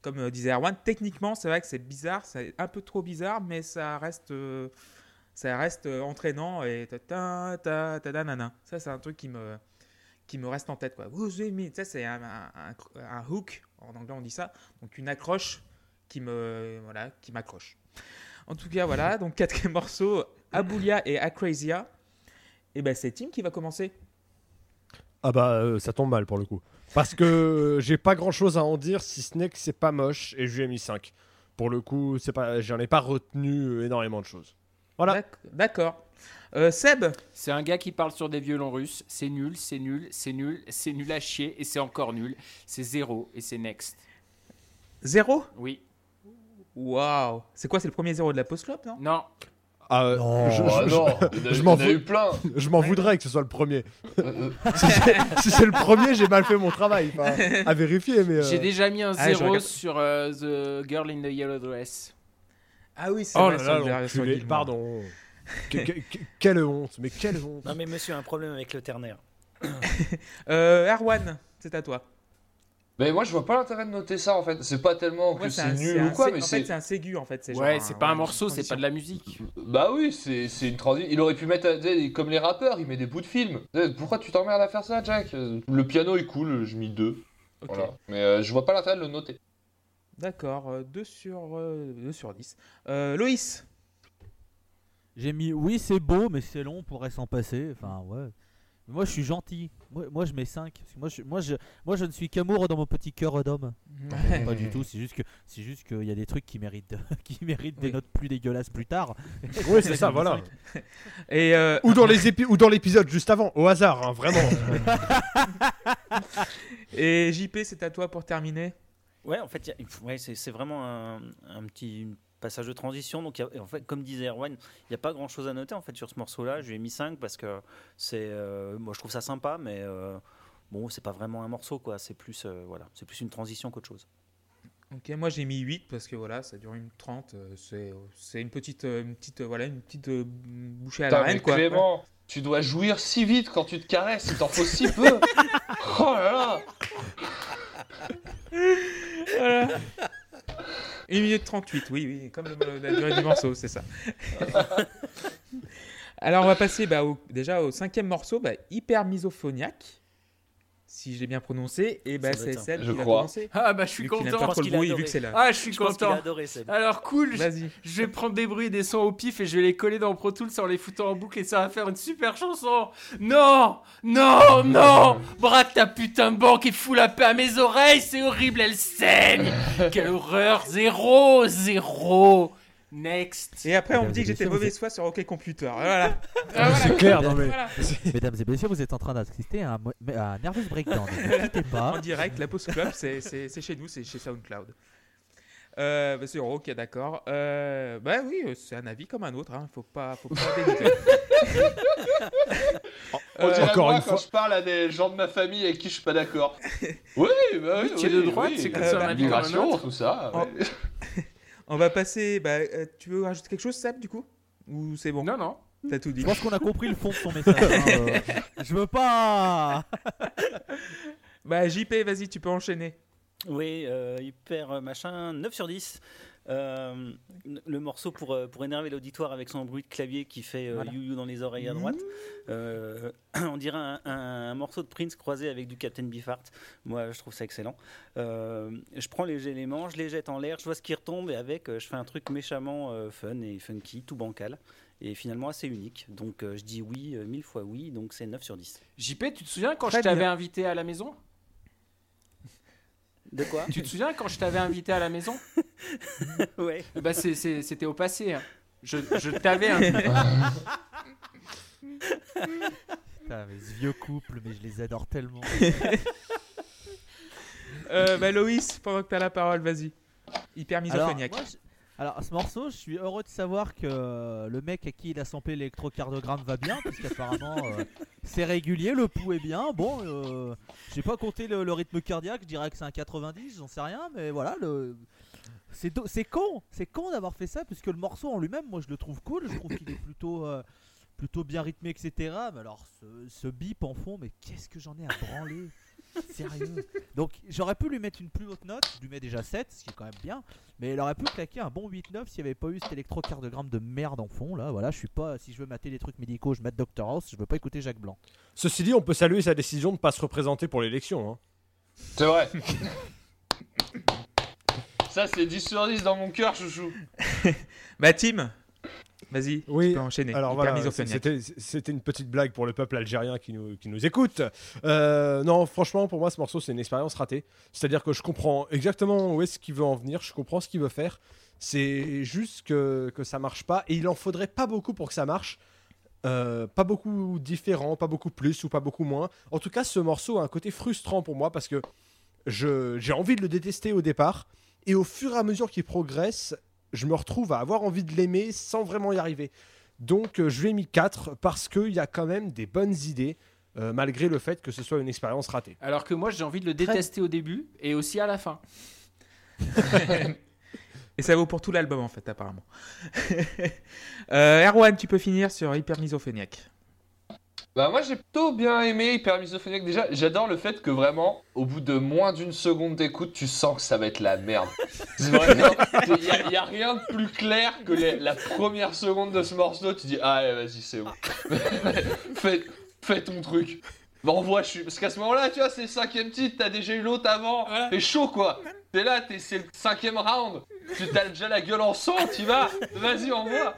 comme euh, disait Erwan, techniquement c'est vrai que c'est bizarre, c'est un peu trop bizarre, mais ça reste, euh, ça reste euh, entraînant et ta ta ta ta ta nana. Ça c'est un truc qui me qui me reste en tête quoi. Vous aimez, ça c'est un, hook en anglais on dit ça, donc une accroche qui me voilà qui m'accroche. En tout cas voilà, donc quatrième morceau, Abulia et Acrasia. Et ben c'est Tim qui va commencer. Ah bah euh, ça tombe mal pour le coup. Parce que j'ai pas grand chose à en dire si ce n'est que c'est pas moche et je lui ai mis 5. Pour le coup, c'est pas, j'en ai pas retenu énormément de choses. Voilà. D'ac- D'accord. Euh, Seb, C'est un gars qui parle sur des violons russes. C'est nul, c'est nul, c'est nul, c'est nul à chier et c'est encore nul. C'est zéro et c'est next. zéro? Oui. Waouh C'est quoi C'est le premier zéro de la post club, non? Non. Ah, euh, Non. je, non, je m'en plein. je m'en voudrais que ce soit le premier. Euh, si c'est si le premier, j'ai mal fait mon travail. Enfin, à vérifier, mais. euh, J'ai déjà mis un Ah, zéro sur euh, The Girl in the Yellow Dress. Ah oui, c'est Oh vrai, là là. Gilmore. Pardon. Que- que- que- quelle honte, mais quelle honte. Non mais monsieur a un problème avec le ternaire. Euh, Erwan, c'est à toi. Mais moi, je vois pas l'intérêt de noter ça en fait. C'est pas tellement que Ouais, c'est un- nul ou quoi, mais En c'est. fait, c'est un ségu, en fait. Ouais, genre c'est un- pas un morceau, c'est pas de la musique. Bah oui, c'est c'est une transition. Il aurait pu mettre, comme les rappeurs, il met des bouts de film. Pourquoi tu t'emmerdes à faire ça, Jack? Le piano est cool, je mis deux. Ok. Voilà. Mais euh, je vois pas l'intérêt de le noter. D'accord, 2 sur, euh, 2 sur 10. Euh, Loïs J'ai mis oui, c'est beau, mais c'est long, on pourrait s'en passer. Enfin, ouais. Moi, je suis gentil. Moi, moi je mets 5. Parce que moi, je, moi, je, moi, je ne suis qu'amour dans mon petit cœur d'homme. Pas du tout. C'est juste que, c'est juste qu'il y a des trucs qui méritent, de- qui méritent des notes plus dégueulasses plus tard. Oui, c'est ça, voilà. Et, euh, Ou dans les épi- ou dans l'épisode juste avant, au hasard, hein, vraiment. et JP, c'est à toi pour terminer. Ouais, en fait, c'est vraiment un, petit passage de transition. Donc, en fait, comme disait Erwan, il n'y a pas grand chose à noter en fait sur ce morceau-là. Je lui ai mis 5 parce que c'est, euh, moi, je trouve ça sympa, mais euh, bon, c'est pas vraiment un morceau, quoi. C'est plus, euh, voilà, c'est plus une transition qu'autre chose. Ok, moi j'ai mis 8 parce que voilà, ça dure une 30. euh, c'est, c'est une petite, euh, une petite, euh, voilà, une petite euh, bouchée à la Putain, reine quoi. Clément, tu dois jouir si vite quand tu te caresses, il t'en faut si peu. oh là là. Voilà. Une minute 38, oui, oui, comme le- la durée du morceau, c'est ça. Alors on va passer bah, au- déjà au cinquième morceau, bah, hyper misophoniaque, si je l'ai bien prononcé, et bah, Ça doit c'est celle Je qui crois. commencé. Ah bah je suis Vu content. pas trop le bruit, vu que c'est là. Ah, je suis Je content. adoré. Alors cool, Vas-y. je vais prendre des bruits et des sons au pif et je vais les coller dans Pro Tools en les foutant en boucle et ça va faire une super chanson. Non, non, non, braque ta putain de banque et fous la paix à mes oreilles, c'est horrible, elle saigne. Quelle horreur, zéro, zéro. Next. Et après, on me dit que j'étais mauvaise foi sur OK Computer. Voilà. Ah, voilà. C'est clair, non mais. Voilà. Mesdames et messieurs, vous êtes en train d'assister à un, mo- un nervous breakdown. Ne quittez pas. En direct, la Post Club, c'est chez nous, c'est chez SoundCloud. Euh, bah, c'est ok, d'accord. Euh, bah oui, euh, c'est un avis comme un autre. Hein. Faut pas, faut pas dénigrer. On Euh, dirait encore moi une quand fois. je parle à des gens de ma famille avec qui je suis pas d'accord. Oui, bah oui, Oui, tu es de droite, oui. c'est un avis comme un L'immigration, autre. tout ça. Oh. On va passer. Bah, euh, tu veux rajouter quelque chose, Seb, du coup? Ou c'est bon? Non, non. T'as tout dit. Je pense qu'on a compris le fond de son message. hein, euh, je veux pas. Bah, JP, vas-y, tu peux enchaîner. Oui, euh, hyper machin, 9 sur 10. Euh, le morceau pour, euh, pour énerver l'auditoire avec son bruit de clavier qui fait euh, Voilà. you-you dans les oreilles à droite. Euh, on dirait un, un- un morceau de Prince croisé avec du Captain Beefheart. Moi, je trouve ça excellent. Euh, je prends les éléments, je les jette en l'air, je vois ce qui retombe et avec, je fais un truc méchamment euh, fun et funky, tout bancal. Et finalement assez unique. Donc euh, je dis oui, euh, mille fois oui, donc c'est 9 sur 10. JP, tu te souviens quand Très je t'avais invité à la maison? De quoi Tu te souviens quand je t'avais invité à la maison? Ouais. Bah c'était au passé. hein. Je, je t'avais invité. Putain, mais ce vieux couple, mais je les adore tellement. Euh, bah, Loïs, pendant que t'as la parole, vas-y. Hyper Alors, misophoniaque. moi, je- alors, ce morceau, je suis heureux de savoir que euh, le mec à qui il a samplé l'électrocardiogramme va bien, parce qu'apparemment euh, c'est régulier, le pouls est bien. Bon, euh, j'ai pas compté le, le rythme cardiaque, je dirais que c'est un 90, j'en sais rien, mais voilà, le. C'est do- c'est con, c'est con d'avoir fait ça, puisque le morceau en lui-même, moi je le trouve cool, je trouve qu'il est plutôt, euh, plutôt bien rythmé, etc. Mais alors, ce, ce bip en fond, mais qu'est-ce que j'en ai à branler? Sérieux Donc, j'aurais pu lui mettre une plus haute note, je lui mets déjà 7, ce qui est quand même bien. Mais il aurait pu claquer un bon 8-9 s'il n'y avait pas eu cet électrocardiogramme de merde en fond. Là, voilà, je suis pas. Si je veux mater des trucs médicaux, je mate Dr House. Je veux pas écouter Jacques Blanc. Ceci dit, on peut saluer sa décision de ne pas se représenter pour l'élection. hein. C'est vrai. Ça, c'est 10 sur 10 dans mon cœur, chouchou. Bah, Tim, vas-y, Oui, tu peux enchaîner. Alors voilà, c'était une petite blague pour le peuple algérien qui nous, qui nous écoute. Euh, non, franchement, pour moi, ce morceau, c'est une expérience ratée. C'est-à-dire que je comprends exactement où est-ce qu'il veut en venir, je comprends ce qu'il veut faire. C'est juste que, que ça marche pas, et il en faudrait pas beaucoup pour que ça marche. Euh, pas beaucoup différent, pas beaucoup plus ou pas beaucoup moins. En tout cas, ce morceau a un côté frustrant pour moi parce que j'ai envie de le détester au départ, et au fur et à mesure qu'il progresse, je me retrouve à avoir envie de l'aimer sans vraiment y arriver. Donc euh, je lui ai mis 4 parce qu'il y a quand même des bonnes idées, euh, malgré le fait que ce soit une expérience ratée. Alors que moi j'ai envie de le détester au début et aussi à la fin. Et ça vaut pour tout l'album, en fait, apparemment. euh, Erwan, tu peux finir sur Hyper misophoniaque. Bah moi j'ai plutôt bien aimé Hyper Misophoniaque déjà. J'adore le fait que vraiment, au bout de moins d'une seconde d'écoute, tu sens que ça va être la merde. Il y, a rien de plus clair que les- la première seconde de ce morceau. Tu dis ah ouais, vas-y c'est bon, fais, fais ton truc. Bah envoie, je suis parce qu'à ce moment-là, tu vois, c'est le cinquième titre, t'as déjà eu l'autre avant, t'es chaud quoi. T'es là, t'es, c'est le cinquième round. Tu t'as déjà la gueule en sang, tu vas. Vas-y envoie.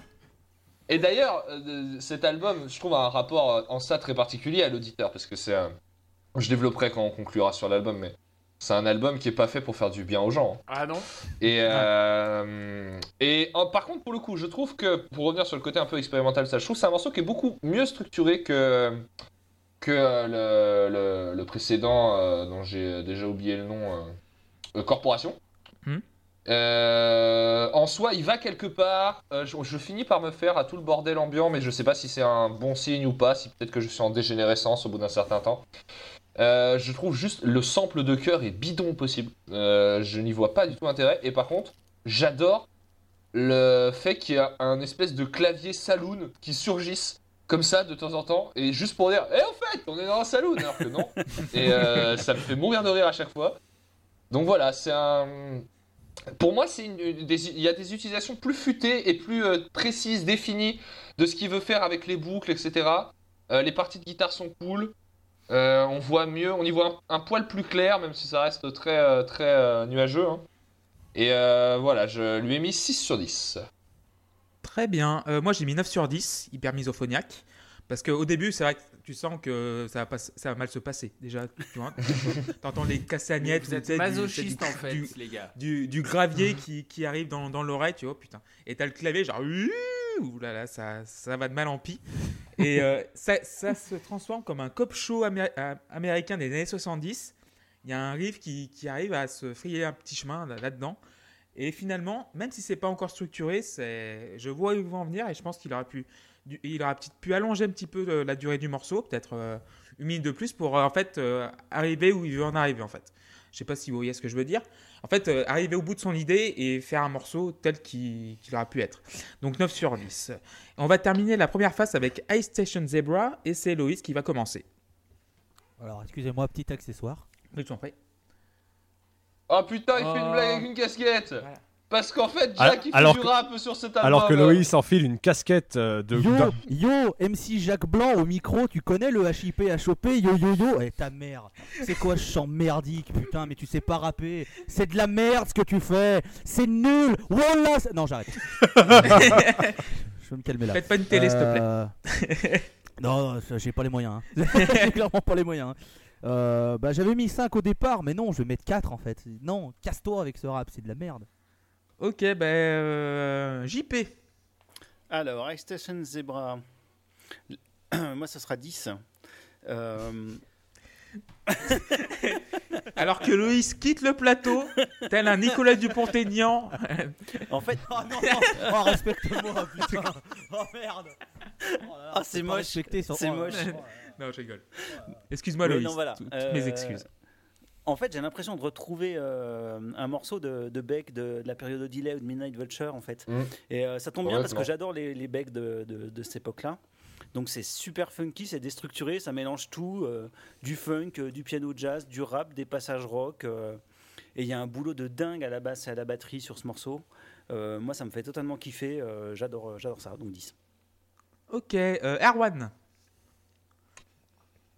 Et d'ailleurs, euh, cet album, je trouve, a un rapport euh, en ça très particulier à l'auditeur, parce que c'est un... Je développerai quand on conclura sur l'album, mais c'est un album qui est pas fait pour faire du bien aux gens. hein. Ah non? Et, euh, et en- par contre, pour le coup, je trouve que, pour revenir sur le côté un peu expérimental, ça, je trouve que c'est un morceau qui est beaucoup mieux structuré que, que le, le- le précédent, euh, dont j'ai déjà oublié le nom, euh, Corporation. Hmm. Euh, en soi, il va quelque part. Euh, je, je finis par me faire à tout le bordel ambiant, mais je sais pas si c'est un bon signe ou pas, si peut-être que je suis en dégénérescence au bout d'un certain temps. Euh, je trouve juste le sample de cœur est bidon possible. Je n'y vois pas du tout intérêt. Et par contre, j'adore le fait qu'il y a un espèce de clavier saloon qui surgisse comme ça de temps en temps et juste pour dire Eh en fait on est dans un saloon alors que non et ça me fait mourir de rire à chaque fois donc voilà c'est un pour moi il y a des utilisations plus futées et plus euh, précises définies de ce qu'il veut faire avec les boucles etc Euh, les parties de guitare sont cool Euh, on voit mieux on y voit un, poil plus clair même si ça reste très très nuageux hein. et voilà je lui ai mis 6 sur 10 Très bien. Moi, j'ai mis 9 sur 10, hyper misophoniaque. Parce qu'au début, c'est vrai que tu sens que ça va, pas, ça va mal se passer. Déjà, tu vois. T'entends les. Vous êtes sais, du- masochiste du- en fait, du- les gars. du, du gravier qui, qui arrive dans, dans l'oreille, tu vois, putain. Et t'as le clavier, genre, ouh là là, ça, ça va de mal en pis. Et euh, ça, ça se transforme comme un cop show euh, américain des années 70. Il y a un riff qui, qui arrive à se frayer un petit chemin là- là-dedans. Et finalement, même si c'est pas encore structuré, c'est, je vois où ils vont en venir et je pense qu'il aurait pu, du- il aurait peut-être pu allonger un petit peu euh, la durée du morceau, peut-être euh, une minute de plus pour euh, en fait euh, arriver où il veut en arriver en fait. Je sais pas si vous voyez ce que je veux dire. En fait, euh, arriver au bout de son idée et faire un morceau tel qu'il aurait pu être. Donc 9 sur 10. On va terminer la première phase avec Ice Station Zebra et c'est Loïs qui va commencer. Alors, excusez-moi, petit accessoire. Oui, tu en prie. Oh putain, il fait une Oh. blague avec une casquette Voilà. Parce qu'en fait, Jack, il fait alors du que- rap sur cet album. Alors que Loïs enfile une casquette euh, de. Yo, yo, MC Jacques Blanc au micro, tu connais le HIP HOP, yo yo yo, et ta mère. C'est quoi ce chant merdique, putain, mais tu sais pas rapper. C'est de la merde ce que tu fais. C'est nul. Wallah. c'est- Non, j'arrête. Je vais me calmer là. Faites pas une télé, s'il te plaît. Euh, non, non, j'ai pas les moyens. hein. j'ai clairement pas les moyens. hein. Euh, bah, j'avais mis 5 au départ, mais non, je vais mettre 4 en fait. Non, casse-toi avec ce rap, c'est de la merde. Ok, ben euh, JP. Alors, Ice Station Zebra. Moi, ça sera 10. Euh, Alors que Loïs quitte le plateau, tel un Nicolas Dupont-Aignan. en fait, Oh non, oh, respecte-moi, putain. Oh merde. Ah, c'est moche. C'est oh, moche. oh, non, je rigole. Excuse-moi Oui, Loïs. non, voilà. Toutes mes Euh, excuses. En fait, j'ai l'impression de retrouver euh, un morceau de, de Beck de, de la période Odelay ou de Midnight Vulture, en fait. Mm. Et euh, ça tombe bien parce que j'adore les, les Beck de, de- de cette époque-là. Donc c'est super funky, c'est déstructuré, ça mélange tout, euh, du funk, euh, du piano jazz, du rap, des passages rock. euh, et il y a un boulot de dingue à la basse et à la batterie sur ce morceau. Euh, moi, ça me fait totalement kiffer. euh, j'adore, j'adore ça. Donc 10. Ok, euh, Erwan.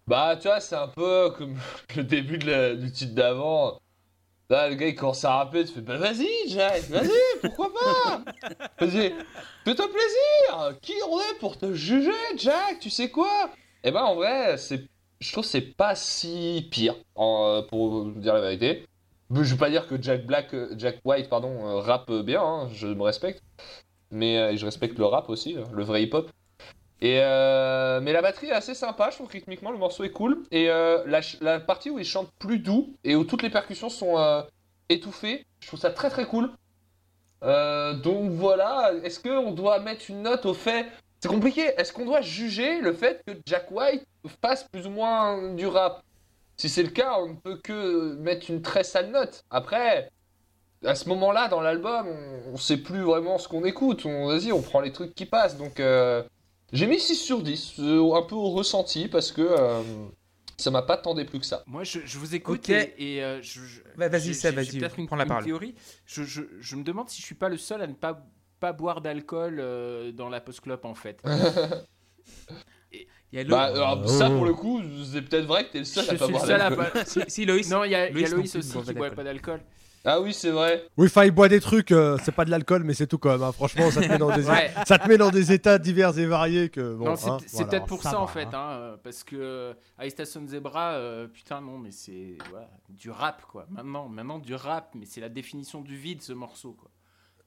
Bah, tu vois, c'est un peu comme le début de la- du titre d'avant. Là, le gars, il commence à rapper, tu fais, bah vas-y, Jack, vas-y, pourquoi pas? Vas-y, fais-toi plaisir Qui on est pour te juger, Jack? Tu sais quoi? Eh ben, en vrai, c'est, je trouve que c'est pas si pire, en, euh, pour vous dire la vérité. Je veux pas dire que Jack Black, euh, Jack White, pardon, euh, rappe bien, hein, je me respecte. Mais euh, je respecte le rap aussi, euh, le vrai hip-hop. Euh, mais la batterie est assez sympa, je trouve que rythmiquement le morceau est cool. Et euh, la, partie où il chante plus doux et où toutes les percussions sont euh, étouffées, je trouve ça très très cool. Donc voilà, est-ce qu'on doit mettre une note au fait C'est compliqué, est-ce qu'on doit juger le fait que Jack White fasse plus ou moins du rap? Si c'est le cas, on ne peut que mettre une très sale note. Après, à ce moment-là dans l'album, on, on sait plus vraiment ce qu'on écoute. On, vas-y, on prend les trucs qui passent. Donc j'ai mis 6 sur 10, euh, un peu au ressenti parce que euh, ça m'a pas tant déplu que ça. Moi, je, je vous écoute Ok. et, et, euh, je, je- Bah, vas-y, j'ai- vas-y, j'ai peut-être une, prends la une parole. théorie. Je, je- je me demande si je suis pas le seul à ne pas, pas boire d'alcool euh, dans la post-clope en fait. Il y a Lo- Bah, alors, ça pour le coup, c'est peut-être vrai que t'es le seul je à pas suis le boire seul à d'alcool. pas. si, si, Loïs. Non, il y a Loïs non aussi boit qui boit pas d'alcool. Ah oui, c'est vrai. Oui, enfin, il boit des trucs, euh, c'est pas de l'alcool, mais c'est tout quand même. hein. Franchement, ça te, met dans des... Ouais. ça te met dans des états divers et variés que. Bon, c'est hein, voilà. peut-être pour ça ça, en fait, hein. hein, euh, parce que euh, High Station Zebra, euh, putain non, mais c'est voilà, du rap quoi. Maintenant, maintenant du rap, mais c'est la définition du vide ce morceau quoi.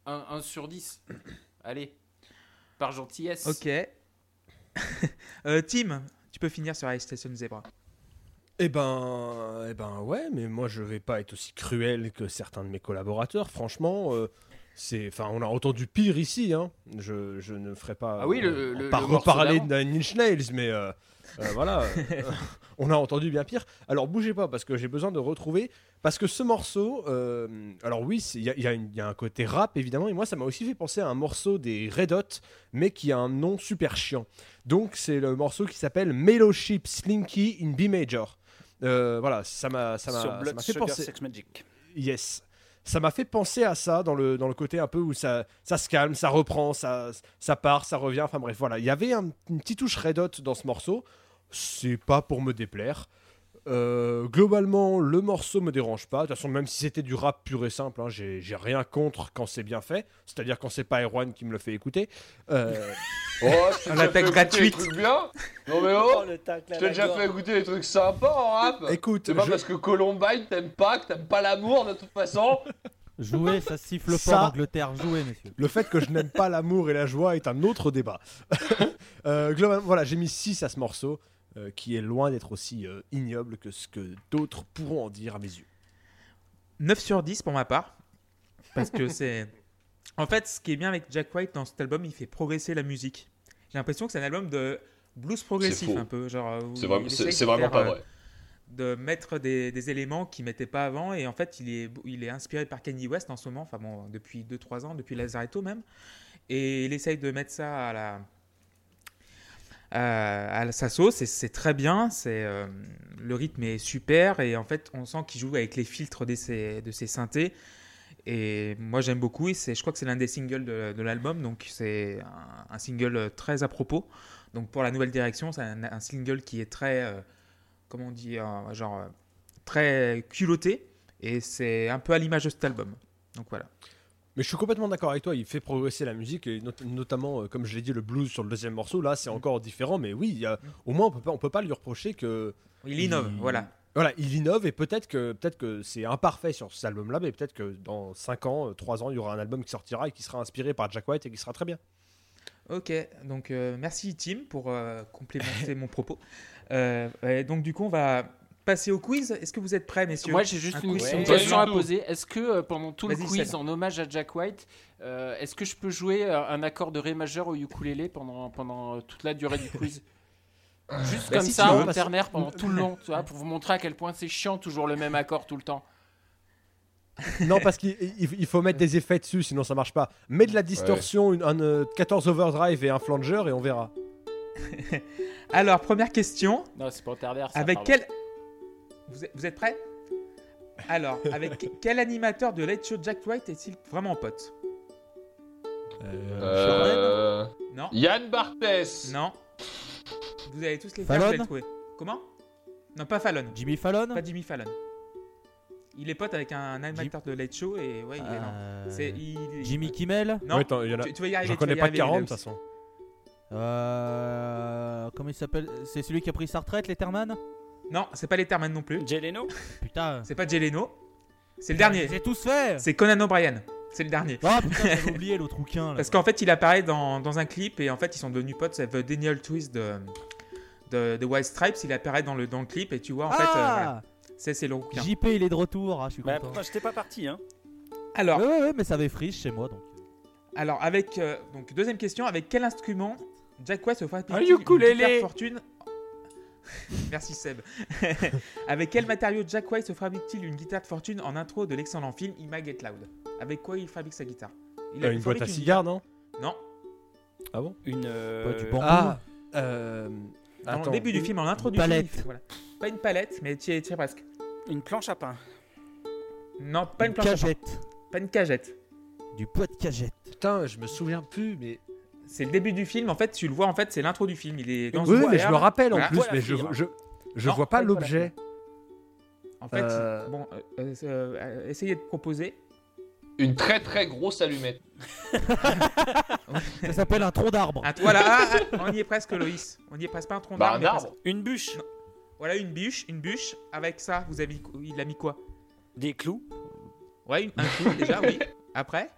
1 sur 10. Allez, par gentillesse. Ok. Euh, Tim, tu peux finir sur Ice Station Zebra. Eh ben, eh ben ouais, mais moi je vais pas être aussi cruel que certains de mes collaborateurs. Franchement, euh, C'est, enfin, on a entendu pire ici. Hein. Je, je ne ferai pas. Ah oui, le- le- pas le morceau reparler Nine Inch Nails, mais euh, euh, voilà, on a entendu bien pire. Alors bougez pas parce que j'ai besoin de retrouver parce que ce morceau, alors oui, il y, y y a un côté rap évidemment, et moi ça m'a aussi fait penser à un morceau des Red Hot, mais qui a un nom super chiant. Donc c'est le morceau qui s'appelle Mellowship Slinky in B major. Euh, voilà, ça m'a, ça m'a, fait penser. Sex Magic. Yes. Ça m'a fait penser à ça dans le, dans le côté un peu où ça, ça se calme, ça reprend, ça, ça part, ça revient. Enfin bref, voilà. Il y avait un- une petite touche Red Hot dans ce morceau. C'est pas pour me déplaire. Euh, globalement, le morceau me dérange pas. De toute façon, même si c'était du rap pur et simple, hein, j'ai j'ai rien contre quand c'est bien fait. C'est-à-dire quand c'est pas Erwan qui me le fait écouter. Euh, Oh, Un attaque gratuite. bien Non mais oh Je t'ai déjà fait écouter des trucs sympas en rap écoute, C'est pas je- parce que Columbine t'aimes pas, que t'aimes pas l'amour de toute façon Jouer, ça siffle fort Ça- en Angleterre. Jouer, messieurs. Le fait que je n'aime pas l'amour et la joie est un autre débat. Euh, globalement, voilà, j'ai mis 6 à ce morceau, euh, qui est loin d'être aussi euh, ignoble que ce que d'autres pourront en dire à mes yeux. 9 sur 10 pour ma part. Parce que c'est. En fait, ce qui est bien avec Jack White dans cet album, il fait progresser la musique. J'ai l'impression que c'est un album de blues progressif, un peu. Genre, euh, C'est vraiment, il c'est- essaye c'est de vraiment faire, pas euh, vrai. De mettre des, des éléments qu'il mettait pas avant. Et en fait, il est, il est inspiré par Kanye West en ce moment. Enfin bon, depuis 2-3 ans, depuis Lazaretto même. Et il essaye de mettre ça à la. À, à sa c'est très bien. C'est euh, le rythme est super et en fait on sent qu'il joue avec les filtres de ses, de ses synthés. Et moi j'aime beaucoup et je crois que c'est l'un des singles de, l'album donc c'est un, single très à propos. Donc pour la nouvelle direction c'est un, single qui est très euh, comment on dit euh, genre euh, très culotté et c'est un peu à l'image de cet album. Donc voilà. Mais je suis complètement d'accord avec toi, il fait progresser la musique, et not- notamment, euh, comme je l'ai dit, le blues sur le deuxième morceau, là c'est encore différent, mais oui, a- au moins on peut pas, on peut pas lui reprocher que... Il innove, Il- voilà. Voilà, il innove et peut-être que, peut que c'est imparfait sur cet album-là, mais peut-être que dans 5 ans, 3 ans, il y aura un album qui sortira et qui sera inspiré par Jack White et qui sera très bien. Ok, donc euh, merci Tim pour euh, complémenter mon propos. Euh, donc du coup, on va passer au quiz. Est-ce que vous êtes prêts, messieurs Moi, j'ai juste Un une, Ouais. question à poser. Est-ce que euh, pendant tout le quiz, en hommage à Jack White, euh, est-ce que je peux jouer euh, un accord de ré majeur au ukulélé pendant, pendant toute la durée du quiz? Juste Bah, comme si ça, en ternaire pendant tout le long, tu vois, pour vous montrer à quel point c'est chiant, toujours le même accord tout le temps. non, parce qu'il il- il faut mettre des effets dessus, sinon ça marche pas. Mets de la distorsion, une- un euh, 14 overdrive et un flanger et on verra. Alors, première question. Non, c'est pas en ternaire. ça, Avec pardon. quel... Vous êtes, vous êtes prêts? Alors, avec que- quel animateur de Late Show Jack White est-il vraiment pote? Euh... Non Yann Barthès Non Vous allez tous les faire, Fallon vous. Comment? Non, pas Fallon. Jimmy Fallon? Pas Jimmy Fallon. Il est pote avec un animateur de Late Show et ouais, il est non. Euh, C'est il- Jimmy Kimmel? Non, Ouais, attends, il y en a- tu, tu vas y arriver. J'en tu vas connais y pas arriver, 40 de toute façon. Euh, comment il s'appelle? C'est celui qui a pris sa retraite, Letterman? Non, c'est pas Letterman non plus. Jay Leno Putain. C'est pas Jay Leno. C'est le dernier. les ai tous fait C'est Conan O'Brien. C'est le dernier. Oh putain, j'avais oublié l'autre rouquin là. Parce qu'en fait, il apparaît dans, dans un clip et en fait, ils sont devenus potes. C'est The Daniel Twist de, de, de White Stripes. Il apparaît dans le, dans le clip et tu vois, en fait, euh, voilà. ah c'est c'est le rouquin. JP il est de retour, ah, je suis Bah, content. pourtant, j'étais pas parti, hein. Alors, Ouais, ouais, ouais, mais ça avait friche chez moi donc. alors avec euh, donc deuxième question, avec quel instrument Jack White se fera Un ukulélé. fortune Merci Seb. avec quel matériau Jack White se fabrique-t-il une guitare de fortune en intro de l'excellent film Get Loud? Avec quoi il fabrique sa guitare? Il Euh, il une boîte à cigares, non? Non, Ah bon? Une. Euh, du bambou? Ah euh, dans attends. le début du film, en intro du palette. film. voilà. Pas une palette, mais tu es presque. Une planche à pain. Non, pas une, Une planche à pain, cagette. pas une cagette. Du poids de cagette. Putain, je me souviens plus, mais. C'est le début du film. En fait, tu le vois. En fait, c'est l'intro du film. Il est dans Oui, mais je me rappelle en Voilà. plus, Voilà, mais je, je, je Non, vois pas l'objet. En fait, Euh. bon, euh, euh, euh, essayez de proposer. Une très très grosse allumette. Ça s'appelle un tronc d'arbre. Voilà, ah, ah, on y est presque, Loïs. On y est presque pas un tronc Bah, d'arbre. un. Une bûche. Voilà une bûche, une bûche. Avec ça, vous avez, il a mis quoi? Des clous. Ouais, une- un clou déjà, oui. Après,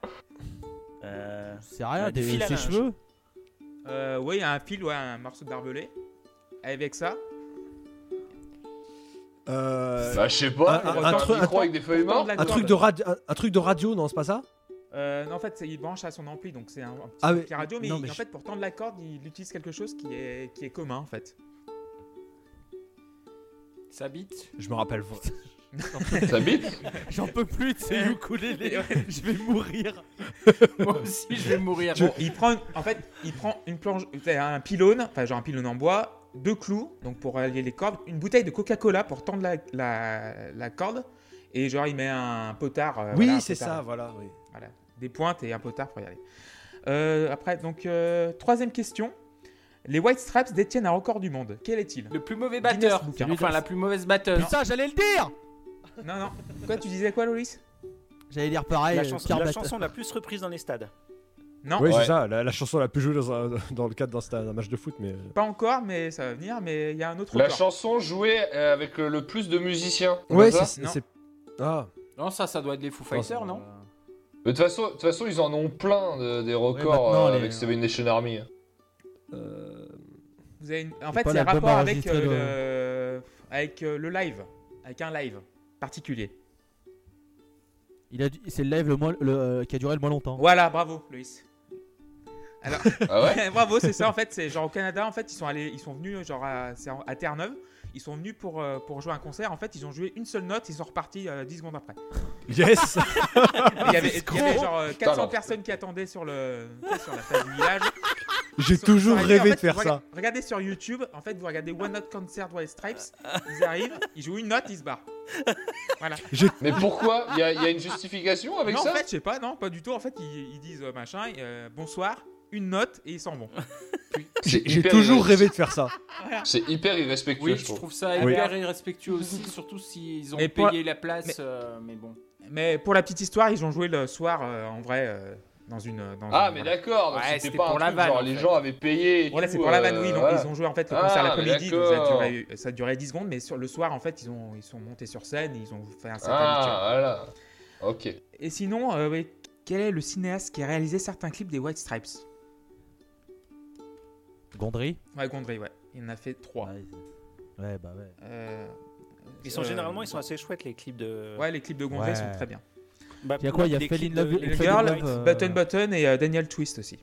Euh, C'est rien, du des fil à ses cheveux. euh, oui, un fil, ouais, un morceau de barbelé. Avec ça, Euh, Bah, je sais pas, un- un, un un truc- un- avec des feuilles mortes. de un, truc de radio, un, un truc de radio, non, c'est pas ça? Euh, non, en fait, c'est- il branche à son ampli, donc c'est un, un petit Ah, mais- radio, mais, non, il- mais en je- fait, pour tendre la corde, il utilise quelque chose qui est, qui est commun, en fait. Ça bite? Je me rappelle. Ça bite J'en peux plus de ces ukulélés. Je vais mourir. Moi aussi, je vais mourir. Bon, il prend, en fait, il prend une planche, un pylône, enfin genre un pylône en bois, deux clous, donc pour allier les cordes, une bouteille de Coca-Cola pour tendre la, la, la corde, et genre il met un potard. euh, Oui, voilà, c'est ça, voilà. Oui. Voilà, des pointes et un potard pour y aller. Euh, après, donc euh, troisième question. Les White Stripes détiennent un record du monde. Quel est-il? Le plus mauvais batteur. Enfin, la plus mauvaise batteuse. Putain, j'allais le dire. Non, non. Quoi, tu disais quoi, Loris J'allais dire pareil. la euh, chanson, la chanson la plus reprise dans les stades. Non, Oui, Ouais. c'est ça, la, la chanson la plus jouée dans, un- dans le cadre d'un stade- d'un match de foot, mais. euh, pas encore, mais ça va venir. Mais il y a un autre La record. chanson jouée euh, avec le, le plus de musiciens. c'est Ouais, c'est. Ah, Non, ça, ça doit être les Foo Fighters, non? Mais De toute façon, de toute façon, ils en ont plein de- des records euh, les- avec Seven Nation Army. euh, Vous avez une- En fait, c'est un rapport avec, euh, avec euh, le live. Avec un live particulier. Il a, dû- c'est le live le moins, le, euh, qui a duré le moins longtemps. Voilà, bravo, Loïs. Alors, Ah ouais bravo, c'est ça en fait. C'est genre au Canada, en fait, ils sont allés, ils sont venus genre à Terre-Neuve. Ils sont venus pour, euh, pour jouer un concert. En fait, ils ont joué une seule note. Ils sont repartis euh, 10 secondes après. Yes Il y avait, il y avait genre euh, 400 alors. personnes qui attendaient sur, le, sur la place du village. J'ai Ils sont- toujours ils sont arrivés, rêvé en de faire vous ça. rega- Regardez sur YouTube. En fait, vous regardez One Note Concert White Stripes. Ils arrivent, ils jouent une note, ils se barrent. Voilà. Mais pourquoi? Il y, a- il y a une justification avec non, ça? en fait, je sais pas, non, pas du tout. En fait, ils, ils disent euh, machin, euh, bonsoir, une note et ils s'en vont. J'ai toujours rêvé de faire ça. Voilà. C'est hyper irrespectueux, Oui, je je trouve. ça Oui. hyper irrespectueux aussi, surtout s'ils ont Mais pour- payé la place. mais- euh, mais bon. Mais pour la petite histoire, ils ont joué le soir euh, en vrai euh, dans une. Dans Ah, une- mais voilà. d'accord, Ouais, c'était pas pour un la truc vanne, genre en les gens avaient payé. et Voilà, c'est pour la vanne, oui. Donc voilà. ils ont joué en fait le Ah, concert mais l'après-midi, donc ça a, d'accord. duré, ça a duré 10 secondes, mais sur le soir en fait ils ont ils sont montés sur scène, et ils ont fait un set. Ah, voilà. Ok. Et sinon, euh, quel est le cinéaste qui a réalisé certains clips des White Stripes? Gondry. Ouais, Gondry, ouais. Il en a fait 3. Ouais, bah ouais. Ils sont généralement, ils sont assez chouettes les clips de. Ouais, les clips de Gondry Ouais. sont très bien. Bah, Il y a quoi Il y a Fell in Love- de- Girls, Love, euh, Button Button et euh, Daniel Twist aussi.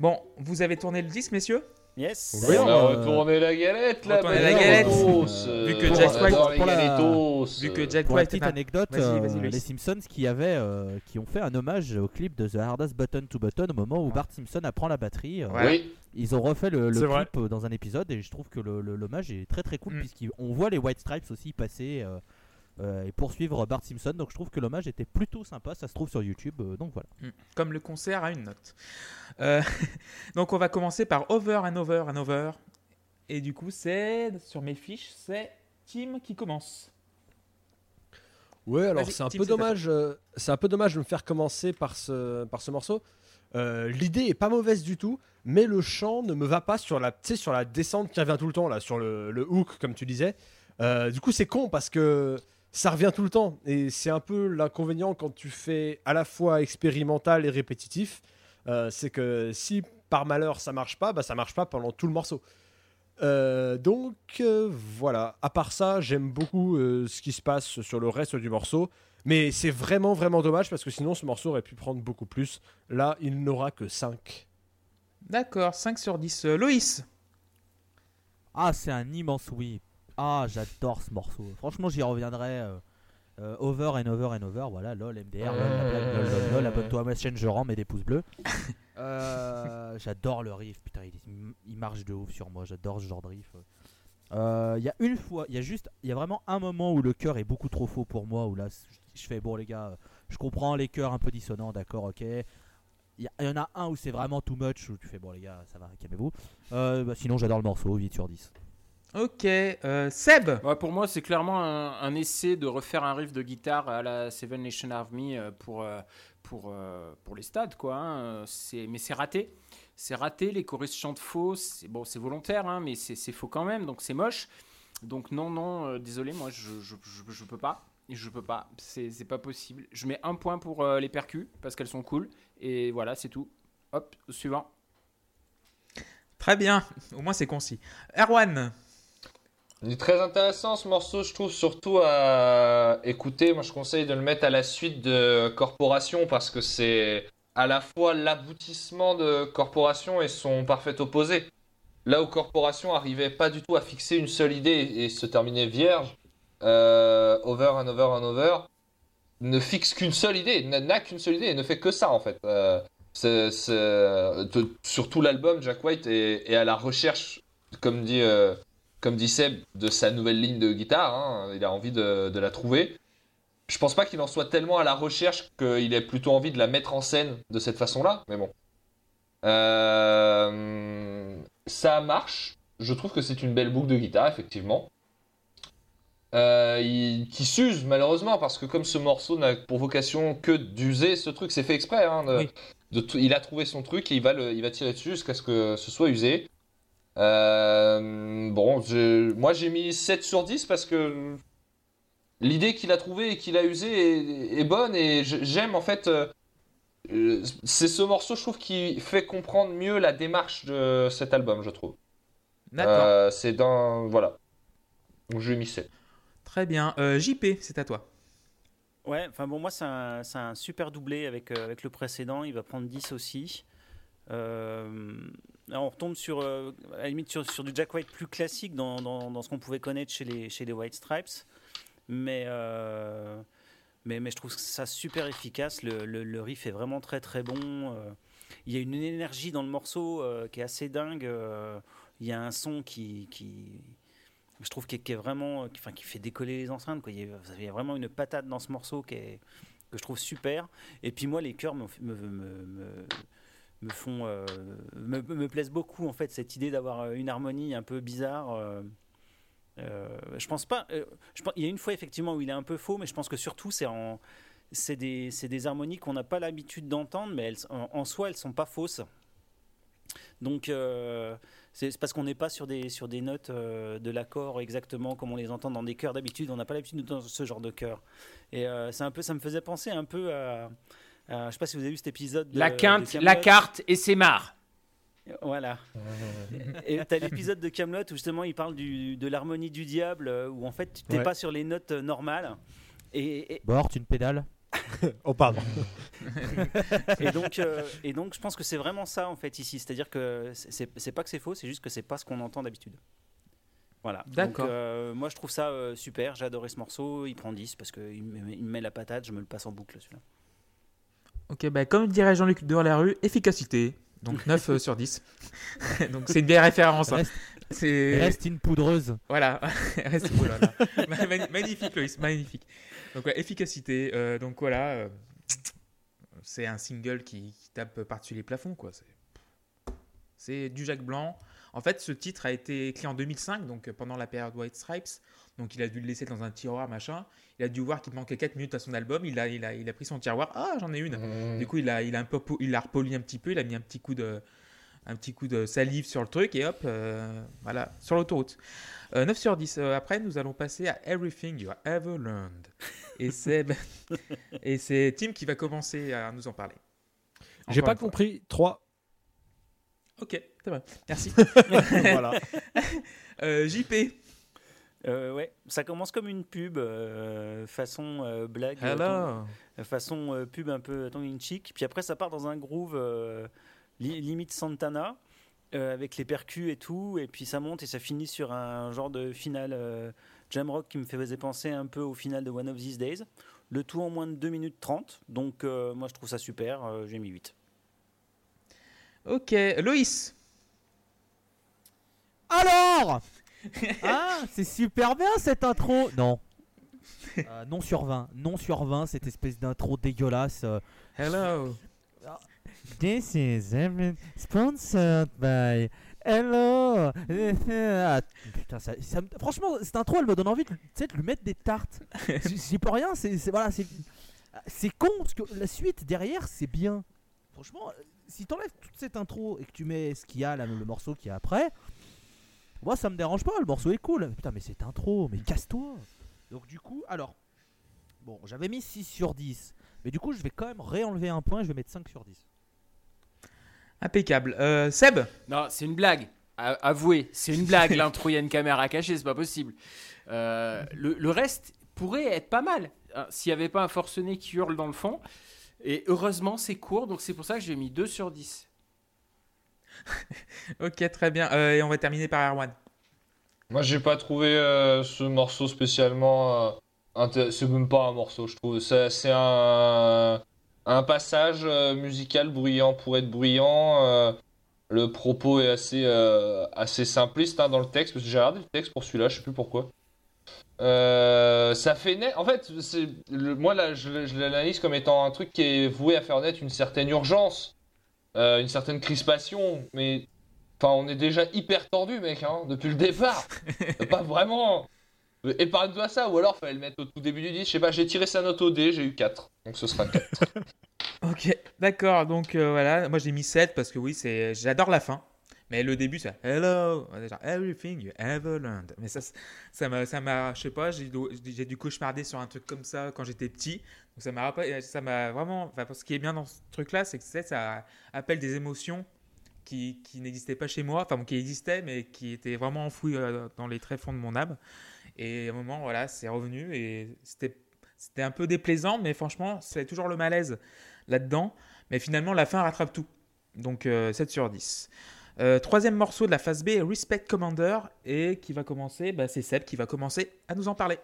Bon, vous avez tourné le disque, messieurs? Yes. Oui, on a retourné la galette là. la galette. Euh, vu que Jack White- pour la-. Vu que Jack Pour la White petite anecdote, euh, les Simpsons qui avaient, euh, qui ont fait un hommage au clip de The Hardest Button to Button au moment où Bart Simpson apprend la batterie. euh. Oui, Ils ont refait le, le C'est vrai. clip dans un épisode et je trouve que le- le- l'hommage est très très cool Mm. puisqu'on voit les White Stripes aussi passer et poursuivre Bart Simpson. Donc je trouve que l'hommage était plutôt sympa. Ça se trouve sur YouTube. euh, donc voilà. Mm. Comme le concert à une note. Euh, donc on va commencer par Over and Over and Over. Et du coup, c'est sur mes fiches, c'est Tim qui commence. Ouais, alors c'est un Tim, peu dommage. euh, c'est un peu dommage de me faire commencer par ce par ce morceau. Euh, L'idée est pas mauvaise du tout, mais le chant ne me va pas sur la, tu sais, sur la descente qui revient tout le temps là, sur le, le hook comme tu disais. Euh, du coup, c'est con parce que ça revient tout le temps et c'est un peu l'inconvénient quand tu fais à la fois expérimental et répétitif. Euh, c'est que si par malheur ça marche pas, bah ça marche pas pendant tout le morceau. Euh, donc euh, voilà, à part ça, j'aime beaucoup euh, ce qui se passe sur le reste du morceau. Mais c'est vraiment vraiment dommage parce que sinon ce morceau aurait pu prendre beaucoup plus. Là, il n'aura que 5. D'accord, 5 sur 10. Euh, Loïs Ah, c'est un immense oui. Ah, j'adore ce morceau. Franchement, j'y reviendrai. euh, euh, over and over and over. Voilà, lol, MDR, lol, la blague, lol, lol, lol, abonne-toi à ma chaîne, je rends, mets des pouces bleus. Euh, j'adore le riff, putain, il, il marche de ouf sur moi, j'adore ce genre de riff. Il y a une fois, il y a juste, il y a vraiment un moment où le cœur est beaucoup trop faux pour moi, où là, je fais, bon les gars, je comprends les cœurs un peu dissonants, d'accord, ok. Il y, en a un où c'est vraiment too much, où tu fais, bon les gars, ça va, calmez-vous. Bah, sinon, j'adore le morceau, 8 sur 10. Ok. euh, Seb Ouais, pour moi, c'est clairement un, un essai de refaire un riff de guitare à la Seven Nation Army euh, pour, euh, pour, pour les stades, quoi. hein. Mais c'est raté. C'est raté, les choristes chantent faux. C'est bon, c'est volontaire, hein, mais c'est faux quand même, donc c'est moche. Donc non, non, euh, désolé, moi, je, je, je, je peux pas. Je peux pas, c'est c'est pas possible. Je mets un point pour euh, les percus parce qu'elles sont cool. Et voilà, c'est tout. Hop, suivant. Très bien, au moins c'est concis. Erwan Il est très intéressant ce morceau, je trouve, surtout à écouter. Moi, je conseille de le mettre à la suite de Corporation parce que c'est à la fois l'aboutissement de Corporation et son parfait opposé. Là où Corporation arrivait pas du tout à fixer une seule idée et se terminait vierge, euh, over and over and over, ne fixe qu'une seule idée, n'a- qu'une seule idée et ne fait que ça en fait. Euh, sur tout l'album, Jack White est, est à la recherche, comme dit, euh, comme dit Seb, de sa nouvelle ligne de guitare. hein. Il a envie de, de la trouver. Je pense pas qu'il en soit tellement à la recherche qu'il ait plutôt envie de la mettre en scène de cette façon-là, mais bon. Euh, ça marche. Je trouve que c'est une belle boucle de guitare, effectivement. Euh, il- qui s'use malheureusement parce que comme ce morceau n'a pour vocation que d'user ce truc, c'est fait exprès. hein, de- Oui. de tout- il a trouvé son truc et il va, le, il va tirer dessus jusqu'à ce que ce soit usé. Euh, bon, je- moi j'ai mis 7 sur 10 parce que l'idée qu'il a trouvée et qu'il a usée est, est bonne et j'aime en fait. euh, c'est ce morceau, je trouve, qui fait comprendre mieux la démarche de cet album, je trouve. D'accord. Euh, c'est dans. Voilà. Donc je lui ai mis 7. Très bien. Euh, JP, c'est à toi. Ouais, enfin bon, moi c'est un, super doublé avec, euh, avec le précédent, il va prendre 10 aussi. Euh, on retombe sur, euh, à limite sur, du Jack White plus classique dans, ce qu'on pouvait connaître chez les, chez les White Stripes. Mais, euh, mais, je trouve ça super efficace. Le, riff est vraiment très très bon. Il y a une énergie dans le morceau qui est assez dingue. Il y a un son qui, je trouve qui est, vraiment, enfin, qui fait décoller les enceintes. Il, y a, vraiment une patate dans ce morceau que je trouve super. Et puis moi, les chœurs me- me font, euh, me, me plaisent beaucoup en fait. Cette idée d'avoir une harmonie un peu bizarre. euh, euh, je pense pas. euh, je pense, il y a une fois effectivement où il est un peu faux, mais je pense que surtout c'est en c'est des, des harmonies qu'on n'a pas l'habitude d'entendre, mais elles, en, soi, elles sont pas fausses. Donc, euh, c'est parce qu'on n'est pas sur des, sur des notes euh, de l'accord exactement comme on les entend dans des chœurs d'habitude. On n'a pas l'habitude d'entendre ce genre de chœur. Et euh, c'est un peu, ça me faisait penser un peu à. À- je sais pas si vous avez vu cet épisode. De, La quinte, la carte et c'est marre. Voilà. Et t'as l'épisode de Camelot où justement il parle du, de l'harmonie du diable, euh, où en fait tu t'es Ouais. pas sur les notes euh, normales. Et, et- Bord, une pédale. Oh, pardon. et donc, euh, et donc je pense que c'est vraiment ça en fait ici. C'est-à-dire que c'est- pas que c'est faux, c'est juste que c'est pas ce qu'on entend d'habitude. Voilà. D'accord. Donc, euh, moi je trouve ça euh, super, j'ai adoré ce morceau. Il prend 10 parce qu'il me, il me met la patate, je me le passe en boucle celui-là. Ok, bah, comme dirait Jean-Luc dans la rue, efficacité. Donc 9 euh, sur 10. Donc c'est une belle référence. hein. Reste, une poudreuse. Voilà, reste. Ma- magnifique Loïs, magnifique. Donc ouais, efficacité. euh, donc voilà, euh, c'est un single qui, qui tape par-dessus les plafonds quoi. C'est- du Jacques Blanc. En fait, ce titre a été écrit en 2005, donc pendant la période White Stripes. Donc il a dû le laisser dans un tiroir machin. Il a dû voir qu'il manquait 4 minutes à son album. Il a, il a, il a pris son tiroir. Ah, j'en ai une. Du coup, il a, il a un peu, il a repoli un petit peu, il a mis un petit coup de, un petit coup de salive sur le truc et hop, euh, voilà, sur l'autoroute. Euh, 9 sur 10. Euh, après, nous allons passer à Everything You Have Ever Learned. Et c'est, et c'est Tim qui va commencer à nous en parler. J'ai pas compris. 3. Ok, c'est vrai. Merci. voilà. Euh, JP. Euh, ouais, ça commence comme une pub, euh, façon euh, blague, euh, Hello. façon euh, pub un peu tongue in cheek. Puis après, ça part dans un groove euh, li- limite Santana euh, avec les percus et tout. Et puis ça monte et ça finit sur un genre de finale euh, jam rock qui me faisait penser un peu au final de One of These Days. Le tout en moins de 2 minutes 30. Donc euh, moi, je trouve ça super. euh, J'ai mis 8. Ok, Loïs. Alors Ah, c'est super bien cette intro Non. Euh, non sur 20. Non sur 20, cette espèce d'intro dégueulasse. euh. Hello. This is every- sponsored by Hello. Ah, Putain, ça, ça me- franchement, cette intro, elle me donne envie de, tu sais, de lui mettre des tartes. J'y j'y peux rien, c'est c'est- voilà, c'est c'est con parce que la suite derrière, c'est bien. Franchement, si t'enlèves toute cette intro et que tu mets ce qu'il y a là, le morceau qui est après, moi ça me dérange pas, le morceau est cool. Putain, mais cette intro, mais casse-toi. Donc du coup, alors, bon, j'avais mis 6 sur 10, mais du coup, je vais quand même réenlever un point, je vais mettre 5 sur 10. Impeccable. Euh, Seb. Non, c'est une blague. a- avouez, c'est une blague. L'intro, il y a une caméra cachée, c'est pas possible. Euh, le, le reste pourrait être pas mal hein, s'il n'y avait pas un forcené qui hurle dans le fond. Et heureusement, c'est court, donc c'est pour ça que j'ai mis 2 sur 10. Ok, très bien. Euh, et on va terminer par Erwan. Moi, j'ai pas trouvé euh, ce morceau spécialement. euh, c'est même pas un morceau, je trouve. C'est un, un passage euh, musical bruyant pour être bruyant. le propos est assez, assez simpliste hein, dans le texte, parce que j'ai regardé le texte pour celui-là, je sais plus pourquoi. Ça fait naître. En fait, le- moi là, je l'analyse comme étant un truc qui est voué à faire naître une certaine urgence, euh, une certaine crispation, mais Enfin, on est déjà hyper tendu, mec, hein, depuis le départ. pas vraiment. Épargne-toi ça, ou alors fallait le mettre au tout début du disque. Je sais pas, j'ai tiré sa note au dé, j'ai eu 4. Donc ce sera 4. Ok, d'accord. Donc euh, voilà, moi j'ai mis 7 parce que oui, c'est j'adore la fin. Mais le début, c'est Hello, déjà, everything you ever learned. Mais ça, ça m'a, ça m'a, je sais pas, j'ai, dû- cauchemarder sur un truc comme ça quand j'étais petit. Donc ça m'a, m'a vraiment. Enfin, ce qui est bien dans ce truc-là, c'est que ça appelle des émotions qui, n'existaient pas chez moi, enfin qui existaient, mais qui étaient vraiment enfouies euh, dans les tréfonds de mon âme. Et à un moment, voilà, c'est revenu et c'était, c'était un peu déplaisant, mais franchement, c'est toujours le malaise là-dedans. Mais finalement, la fin rattrape tout. Donc euh, 7 sur 10. Euh, troisième morceau de la phase B, Respect Commander, et qui va commencer, bah, c'est Seb qui va commencer à nous en parler.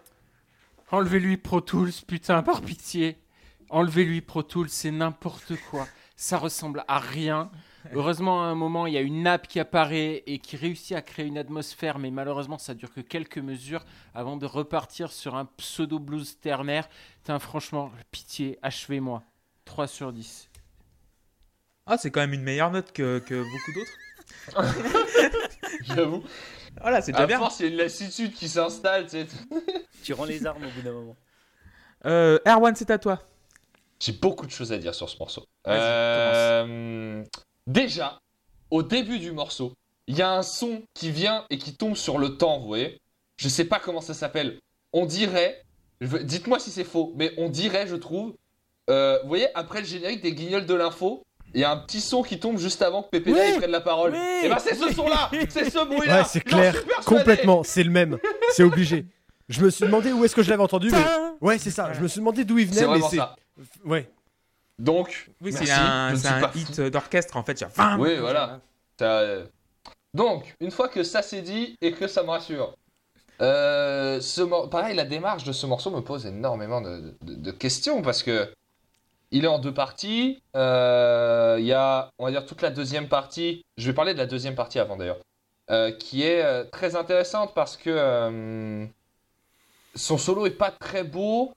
Enlevez-lui Pro Tools, putain, par pitié. Enlevez-lui Pro Tools, c'est n'importe quoi. Ça ressemble à rien. Heureusement, à un moment, il y a une nappe qui apparaît et qui réussit à créer une atmosphère, mais malheureusement, ça dure que quelques mesures avant de repartir sur un pseudo blues ternaire. Putain, franchement, pitié, achevez-moi. 3 sur 10. Ah, c'est quand même une meilleure note que, que beaucoup d'autres. J'avoue. Voilà, c'est déjà À bien. force, il y a une lassitude qui s'installe, tu sais. Tu rends les armes au bout d'un moment. Euh, Erwan, c'est à toi. J'ai beaucoup de choses à dire sur ce morceau. Euh, Déjà, au début du morceau, il y a un son qui vient et qui tombe sur le temps, vous voyez. Je sais pas comment ça s'appelle. On dirait, dites-moi si c'est faux, mais on dirait, je trouve, euh, vous voyez, après le générique des guignols de l'info, il y a un petit son qui tombe juste avant que Pépé Oui, prenne la parole. oui, et ben c'est ce son-là, c'est ce bruit-là. Ouais, c'est clair, complètement, c'est le même, c'est obligé. Je me suis demandé où est-ce que je l'avais entendu, mais ouais, c'est ça. Je me suis demandé d'où il venait, vraiment c'est ça. ouais. Donc, Oui, c'est un, un hit d'orchestre en fait. Oui, voilà. Ça, euh, Donc, une fois que ça c'est dit et que ça me rassure, euh, ce pareil, la démarche de ce morceau me pose énormément de, de- de questions parce que il est en deux parties. Euh, Il y a, on va dire, toute la deuxième partie. Je vais parler de la deuxième partie avant d'ailleurs, euh, qui est euh, très intéressante parce que son solo est pas très beau,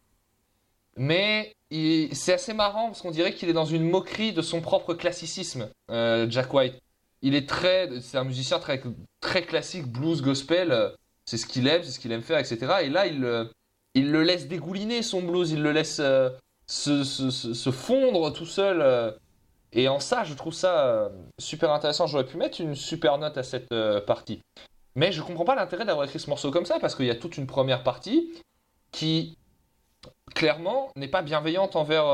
mais c'est assez marrant parce qu'on dirait qu'il est dans une moquerie de son propre classicisme, Jack White. Il est très, c'est un musicien très, très classique, blues, gospel. C'est ce qu'il aime, c'est ce qu'il aime faire, etc. Et là, il, il le laisse dégouliner son blues, il le laisse se, fondre tout seul. euh. et en ça, je trouve ça euh, super intéressant. J'aurais pu mettre une super note à cette euh, partie. Mais je comprends pas l'intérêt d'avoir écrit ce morceau comme ça parce qu'il y a toute une première partie qui, clairement, n'est pas bienveillante envers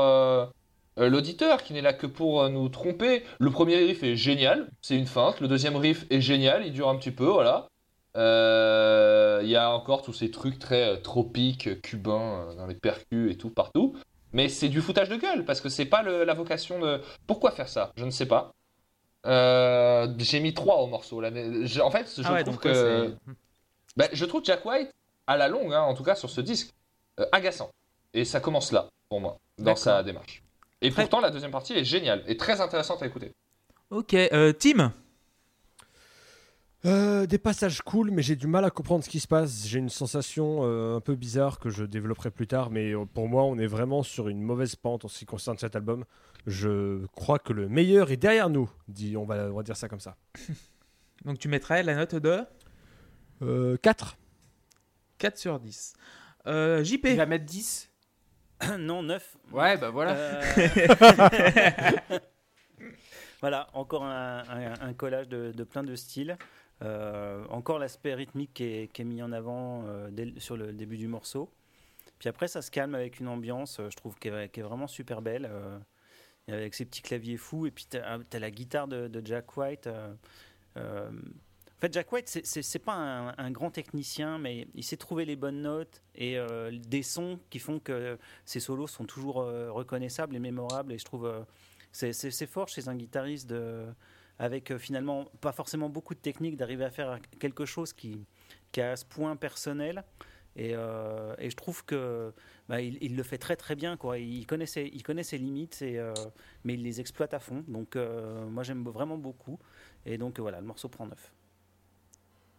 l'auditeur, qui n'est là que pour nous tromper. Le premier riff est génial, c'est une feinte. Le deuxième riff est génial, il dure un petit peu, voilà. Il y a encore tous ces trucs très tropiques, cubains, dans les percus et tout, partout. Mais c'est du foutage de gueule, parce que c'est pas le- la vocation de... Pourquoi faire ça? Je ne sais pas. Euh, J'ai mis 3 au morceau. Là. Je- En fait, je Ah ouais, trouve que... c'est- Ben, je trouve Jack White, à la longue, hein, en tout cas sur ce disque, euh, agaçant. Et ça commence là, pour moi, dans sa démarche. Et pourtant, la deuxième partie est géniale et très intéressante à écouter. Ok, euh, Tim? Euh, des passages cool, mais j'ai du mal à comprendre ce qui se passe. J'ai une sensation euh, un peu bizarre que je développerai plus tard, mais euh, pour moi, on est vraiment sur une mauvaise pente en ce qui concerne cet album. Je crois que le meilleur est derrière nous, dit, on, va, on va dire ça comme ça. Donc tu mettrais la note de? Euh, 4 4 sur 10. Euh, JP. Il va mettre 10 non, 9. Ouais, bah voilà. Euh, voilà, encore un, un- un collage de, de plein de styles. Euh, encore l'aspect rythmique qui est, mis en avant euh, sur le début du morceau. Puis après, ça se calme avec une ambiance, euh, je trouve, qui est, vraiment super belle. avec ses petits claviers fous. Et puis, tu as, la guitare de, Jack White. euh, fait, Jack White, c'est- pas un, un grand technicien, mais il sait trouver les bonnes notes et des sons qui font que ses solos sont toujours reconnaissables et mémorables. Et je trouve c'est fort chez un guitariste de, avec euh, finalement pas forcément beaucoup de technique d'arriver à faire quelque chose qui, qui à ce point personnel. Et, euh, et je trouve que bah, il, il le fait très très bien. Quoi. Il, connaît ses, il connaît ses limites, et, euh, mais il les exploite à fond. Donc euh, moi j'aime vraiment beaucoup. Et donc voilà, le morceau prend 9.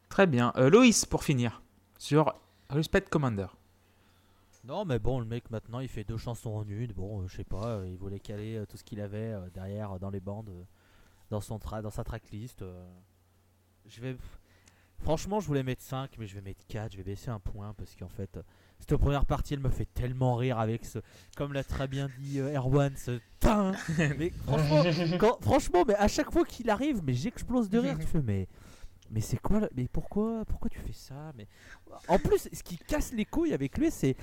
Très bien. Euh, Loïs, pour finir, sur Respect Commander. Non, mais bon, le mec maintenant il fait deux chansons en une. Bon, euh, je sais pas, euh, il voulait caler euh, tout ce qu'il avait euh, derrière euh, dans les bandes, euh, dans, son tra dans sa tracklist. euh. Je vais. Franchement, je voulais mettre 5, mais je vais mettre 4. Je vais baisser un point parce qu'en fait, euh, cette première partie elle me fait tellement rire avec ce. Comme l'a très bien dit euh, Erwan, ce. mais franchement, quand- franchement, mais à chaque fois qu'il arrive, mais j'explose de rire. Tu fais, mais. Mais c'est quoi Mais pourquoi Pourquoi tu fais ça Mais en plus, ce qui casse les couilles avec lui, c'est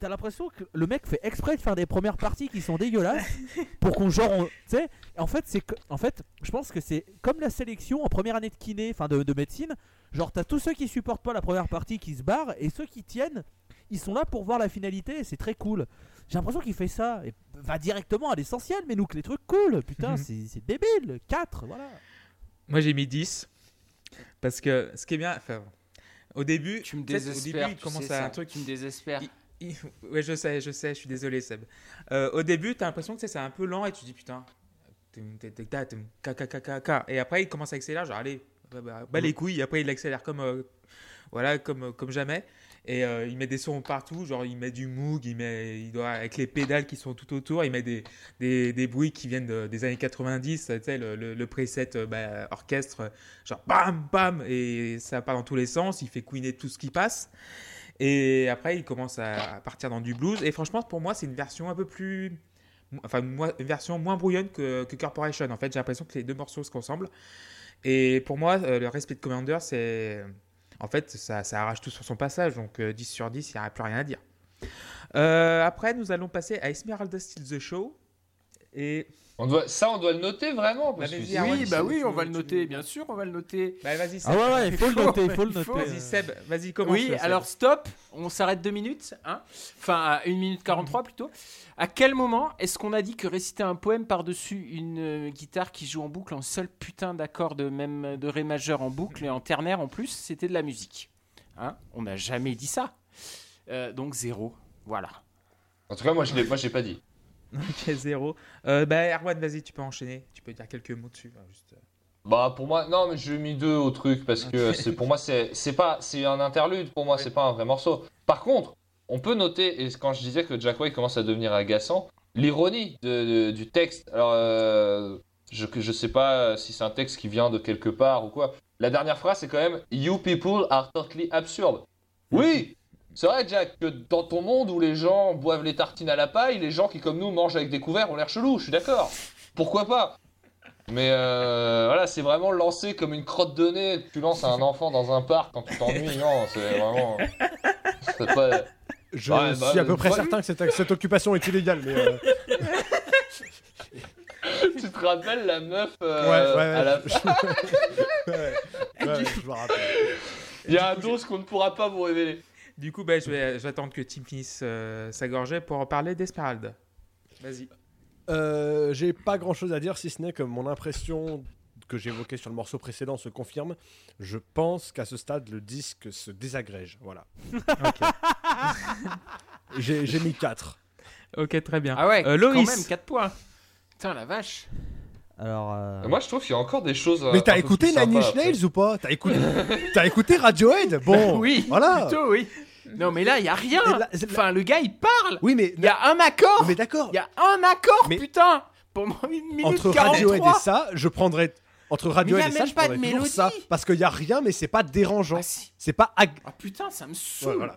t'as l'impression que le mec fait exprès de faire des premières parties qui sont dégueulasses pour qu'on genre on- tu sais en fait c'est en fait je pense que c'est comme la sélection en première année de kiné enfin de, de médecine genre t'as tous ceux qui supportent pas la première partie qui se barrent et ceux qui tiennent ils sont là pour voir la finalité et c'est très cool j'ai l'impression qu'il fait ça et va directement à l'essentiel mais nous que les trucs cool putain c'est c'est débile 4 voilà Moi, j'ai mis 10. Parce que ce qui est bien. Enfin, au début, Tu me sais, Au désespères. début, il tu commence sais à ça. un truc. Tu me désespères. il- Ouais, je sais, je sais, je suis désolé, Seb. Euh, au début, t'as l'impression que c'est un peu lent et tu te dis putain. Et après, il commence à accélérer, genre allez, bah, bah, bah, les couilles. Et après, il accélère comme, euh, voilà, comme, euh, comme jamais. Et euh, il met des sons partout, genre il met du Moog, il met, il doit, avec les pédales qui sont tout autour, il met des, des, des bruits qui viennent de- des années 90, tu sais, le, le, le preset euh, bah, orchestre, genre bam, bam, et ça part dans tous les sens, il fait couiner tout ce qui passe. Et après, il commence à partir dans du blues. Et franchement, pour moi, c'est une version un peu plus. Enfin, une version moins brouillonne que, Corporation. En fait, j'ai l'impression que les deux morceaux se ressemblent. Et pour moi, euh, le Respect Commander, c'est. En fait, ça, arrache tout sur son passage. Donc, euh, 10 sur 10, il n'y a plus rien à dire. Euh, après, nous allons passer à Esmeralda Steal the Show. Et. On doit, ça, on doit le noter vraiment parce Bah, que Oui, bah oui, on va le noter, bien sûr, on va le noter. Bah, vas-y, Seb. ah ouais ouais il faut le noter il faut le noter. Vas-y, Seb, vas-y, commence. Oui, Seb. alors stop, on s'arrête deux minutes, hein enfin à 1 minute 43 plutôt. À quel moment est-ce qu'on a dit que réciter un poème par-dessus une euh, guitare qui joue en boucle en seul putain d'accord de même de ré majeur en boucle et en ternaire en plus, c'était de la musique hein On n'a jamais dit ça. Euh, donc zéro, voilà. En tout cas, moi, je l'ai, moi, j'ai pas dit. Ok, zéro. Euh, bah, Erwan, vas-y, tu peux enchaîner. Tu peux dire quelques mots dessus. hein, juste. Bah pour moi, non mais j'ai mis deux au truc parce que c'est pour moi c'est c'est pas c'est un interlude pour moi c'est pas un vrai morceau. Par contre, on peut noter et quand je disais que Jack White commence à devenir agaçant, l'ironie de, de- du texte. Alors euh, je je sais pas si c'est un texte qui vient de quelque part ou quoi. La dernière phrase c'est quand même You people are totally absurd. Oui. C'est vrai, Jack, que dans ton monde où les gens boivent les tartines à la paille, les gens qui, comme nous, mangent avec des couverts ont l'air chelous, je suis d'accord. Pourquoi pas? Mais euh, voilà, c'est vraiment lancé comme une crotte de nez que tu lances à un enfant dans un parc quand tu t'ennuies. Non, c'est vraiment. c'est pas- Je Ouais, bah, suis à peu près voilà. certain que cette, cette occupation est illégale, mais. euh, tu te rappelles la meuf euh, ouais, ouais, à la ouais, je me rappelle. Il y a un dos qu'on ne pourra pas vous révéler. Du coup, bah, je, vais, je vais attendre que Tim finisse euh, sa gorgée pour parler d'Esmeralda. Vas-y. Euh, J'ai pas grand chose à dire si ce n'est que mon impression que j'évoquais sur le morceau précédent se confirme. Je pense qu'à ce stade, le disque se désagrège. Voilà. J'ai j'ai mis 4. Ok, très bien. Ah ouais, Euh, Loïs. quand même 4 points. Putain la vache. alors euh, Moi, je trouve qu'il y a encore des choses. Mais t'as écouté Nine sympas Inch. Nails ou pas? T'as écouté, t'as écouté Radiohead? Bon, oui, voilà. plutôt oui. Non mais là, il y a rien. Là- Enfin, le gars, il parle. Oui, mais, Il y a un accord. mais d'accord. Il y a un accord, Mais- putain Pendant une minute Entre 43 Radiohead et ça, je prendrais. Entre Radiohead et ça, même je pas de prendrais toujours mélodie. ça. Parce qu'il y a rien, mais c'est pas dérangeant. Ah, si. C'est pas. ag- Ah putain, ça me Ouais, saoule voilà.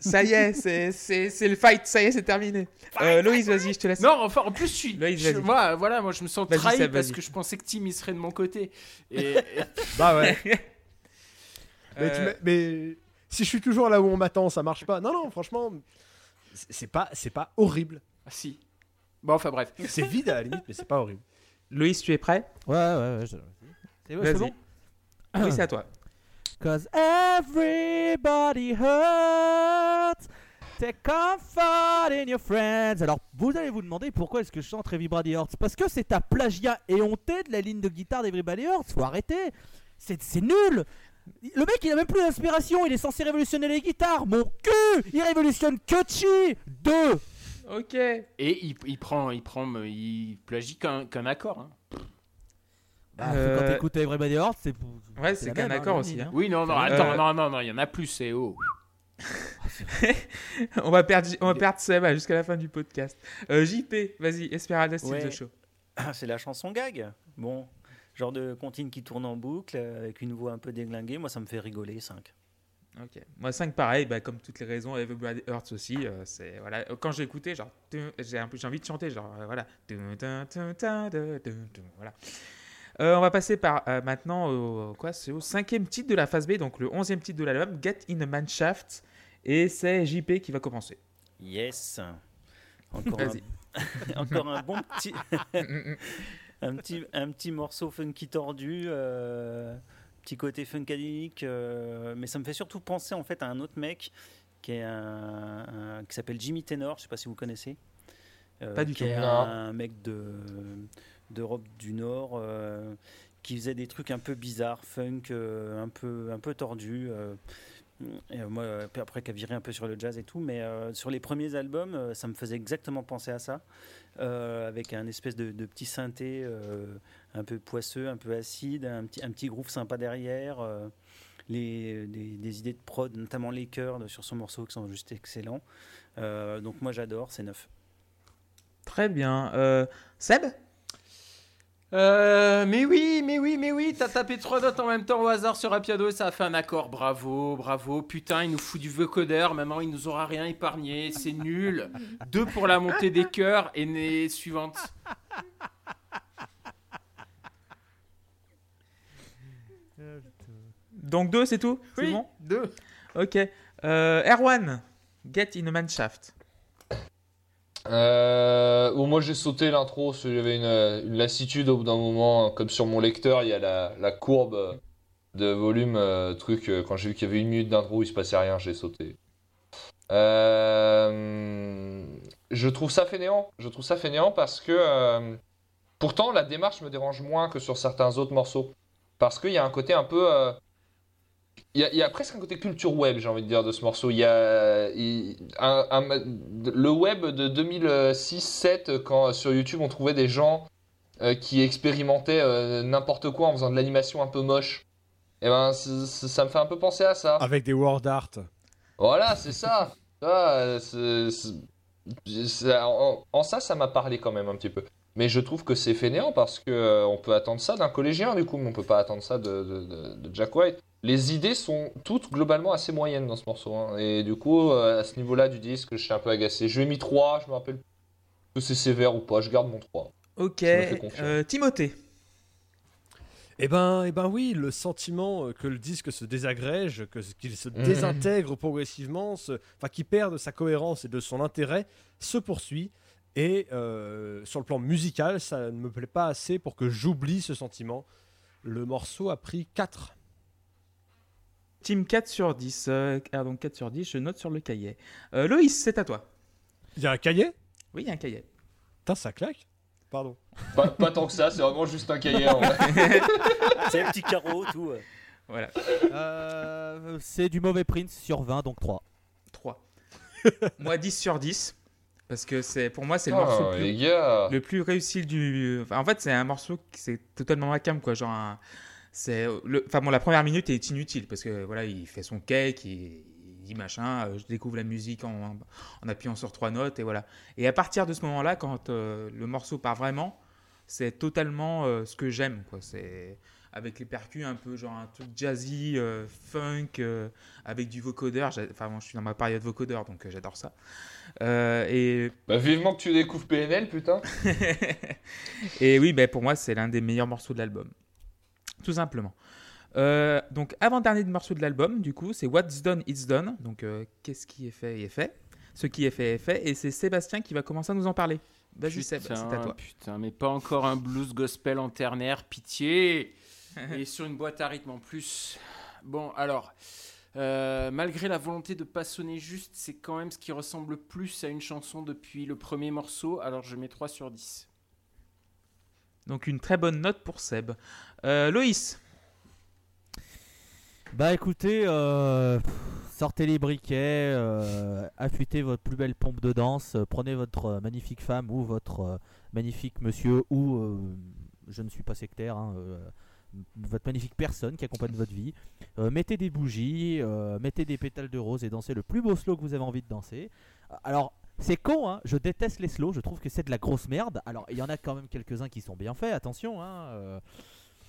Ça y est, c'est- c'est c'est le fight. Ça y est, c'est terminé. Euh, Loïs, vas-y, je te laisse. Non, enfin, en plus, je suis. Loïc, je- vas-y. moi, voilà, moi, je me sens Vas-y, trahi parce que je pensais que Tim, il serait de mon côté. Et, Bah ouais. mais, tu Euh, mais si je suis toujours là où on m'attend, ça marche pas. Non, non, franchement, c'est pas, c'est pas horrible. ah si. Bon, enfin, bref. C'est vide à la limite, mais c'est pas horrible. Loïs, tu es prêt? Ouais ouais ouais je- c'est ouais, c'est Vas-y. bon? Oui, c'est à toi. Cause everybody hurts. Take comfort in your friends. Alors, vous allez vous demander pourquoi est-ce que je chante Everybody Hurts? Parce que c'est un plagiat éhonté de la ligne de guitare d'Everybody Hurts. Faut arrêter. C'est c'est nul. Le mec, il a même plus d'inspiration. Il est censé révolutionner les guitares. Mon cul Il révolutionne que Chi 2 Ok. Et il, il prend, il prend, il plagie qu'un accord. hein. Bah, Euh, Quand t'écoutes Everybody Hurts, c'est pour. Ouais, c'est qu'un hein, accord la aussi. hein. Oui, non, non, Euh, attends, non, non, non, il y en a plus, c'est oh. on va perdre, on va perdre Seb hein, jusqu'à la fin du podcast. Euh, JP, vas-y, Esmeralda Steve Ouais. the Show. Ah, c'est la chanson gag? Bon, genre de comptine qui tourne en boucle euh, avec une voix un peu déglinguée. Moi, ça me fait rigoler. 5. Ok. Moi 5 pareil, bah, comme toutes les raisons, Everybody Hurts aussi. euh, c'est voilà. Quand j'ai écouté, genre, j'ai un peu, j'ai envie de chanter, genre, euh, voilà. Euh, on va passer par euh, maintenant au quoi C'est au cinquième titre de la phase B, donc le onzième titre de l'album, Get in a Manshaft, et c'est JP qui va commencer. Yes. Encore un, Vas-y. encore un bon petit, un petit, un petit morceau funky tordu, euh, petit côté funkadélique, euh, mais ça me fait surtout penser en fait à un autre mec qui est un, un- qui s'appelle Jimmy Tenor, je sais pas si vous connaissez. Euh, Pas du qui tout. est un mec de d'Europe du Nord euh, qui faisait des trucs un peu bizarres, funk, euh, un peu un peu tordu. euh, et euh, moi, après, qui a viré un peu sur le jazz et tout, mais euh, sur les premiers albums, euh, ça me faisait exactement penser à ça, euh, avec un espèce de, petit synthé euh, un peu poisseux, un peu acide, un petit, un petit groove sympa derrière, euh, les, des, idées de prod, notamment les chœurs sur son morceau qui sont juste excellents. Donc moi j'adore, c'est neuf. Très bien. Seb? Euh, mais oui, mais oui, mais oui, t'as tapé trois notes en même temps au hasard sur un piano et ça a fait un accord. Bravo, bravo. Putain, il nous fout du vocodeur. Maintenant, il nous aura rien épargné. C'est nul. Deux pour la montée des chœurs et né suivante. Donc deux, c'est tout? Oui, bon? deux. Ok. Euh, Erwan, Get in a Manshaft. Euh, moi j'ai sauté l'intro, parce qu'il y avait une, lassitude au bout d'un moment, comme sur mon lecteur, il y a la, courbe de volume, euh, truc, euh, quand j'ai vu qu'il y avait une minute d'intro, il se passait rien, j'ai sauté. Euh, je trouve ça fainéant, je trouve ça fainéant parce que euh, pourtant la démarche me dérange moins que sur certains autres morceaux, parce qu'il y a un côté un peu... il y, a, il y a presque un côté culture web, j'ai envie de dire, de ce morceau. Il y a il- un- un- le web de 2006-7, quand sur YouTube on trouvait des gens euh, qui expérimentaient euh, n'importe quoi en faisant de l'animation un peu moche. Et ben, c- c- ça me fait un peu penser à ça. Avec des word art. Voilà, c'est ça. Ça, euh, en, en ça, ça m'a parlé quand même un petit peu. Mais je trouve que c'est fainéant parce que euh, on peut attendre ça d'un collégien du coup, mais on peut pas attendre ça de, de- de- de Jack White. Les idées sont toutes globalement assez moyennes dans ce morceau. hein. Et du coup, euh, à ce niveau-là du disque, je suis un peu agacé. Je lui ai mis 3, je me rappelle que c'est sévère ou pas, je garde mon 3. Ok. Euh, Timothée. Eh ben, eh ben oui, le sentiment que le disque se désagrège, que qu'il se Mhm. désintègre progressivement, se- enfin qu'il perd de sa cohérence et de son intérêt, se poursuit. Et euh, sur le plan musical, ça ne me plaît pas assez pour que j'oublie ce sentiment. Le morceau a pris 4. Team 4 sur 10. Euh, ah, donc 4 sur 10, je note sur le cahier. Euh, Loïs, c'est à toi. Il y a un cahier? Oui, il y a un cahier. Putain, ça claque Pardon. Pas, pas tant que ça, c'est vraiment juste un cahier. C'est un petit carreau, tout. Voilà, Euh, c'est du mauvais Prince sur 20, donc 3. 3. Moi, 10 sur 10. Parce que c'est pour moi, c'est le Oh, morceau le plus, le réussi du. Enfin, en fait, c'est un morceau qui c'est totalement à cam, quoi. Genre, un- c'est le. Enfin bon, la première minute est inutile parce que voilà, il fait son cake, il, il dit machin. euh, je découvre la musique en, en appuyant sur trois notes et voilà. Et à partir de ce moment-là, quand euh, le morceau part vraiment, c'est totalement euh, ce que j'aime, quoi. C'est avec les percus un peu genre un truc jazzy, euh, funk, euh, avec du vocodeur. Enfin, moi, je suis dans ma période vocodeur, donc euh, j'adore ça. Euh, et Bah, vivement que tu découvres PNL, putain. et oui, ben pour moi, c'est l'un des meilleurs morceaux de l'album. Tout simplement. Euh, donc, avant-dernier morceau de l'album, du coup, c'est What's Done, It's Done. Donc, euh, qu'est-ce qui est fait est fait. Ce qui est fait est fait. Et c'est Sébastien qui va commencer à nous en parler. Vas-y, Seb, c'est à toi. putain, mais pas encore un blues gospel en ternaire, pitié. Et sur une boîte à rythme en plus. Bon, alors, euh, malgré la volonté de pas sonner juste, c'est quand même ce qui ressemble le plus à une chanson depuis le premier morceau. Alors je mets 3 sur 10. Donc une très bonne note pour Seb. Euh, Loïs Bah écoutez, euh, sortez les briquets, euh, affûtez votre plus belle pompe de danse, prenez votre magnifique femme ou votre magnifique monsieur ou euh, je ne suis pas sectaire, hein, euh, votre magnifique personne qui accompagne votre vie. Euh, mettez des bougies, euh, mettez des pétales de rose et dansez le plus beau slow que vous avez envie de danser. Alors c'est con, hein, je déteste les slows, je trouve que c'est de la grosse merde. Alors il y en a quand même quelques-uns qui sont bien faits, attention. Hein, euh,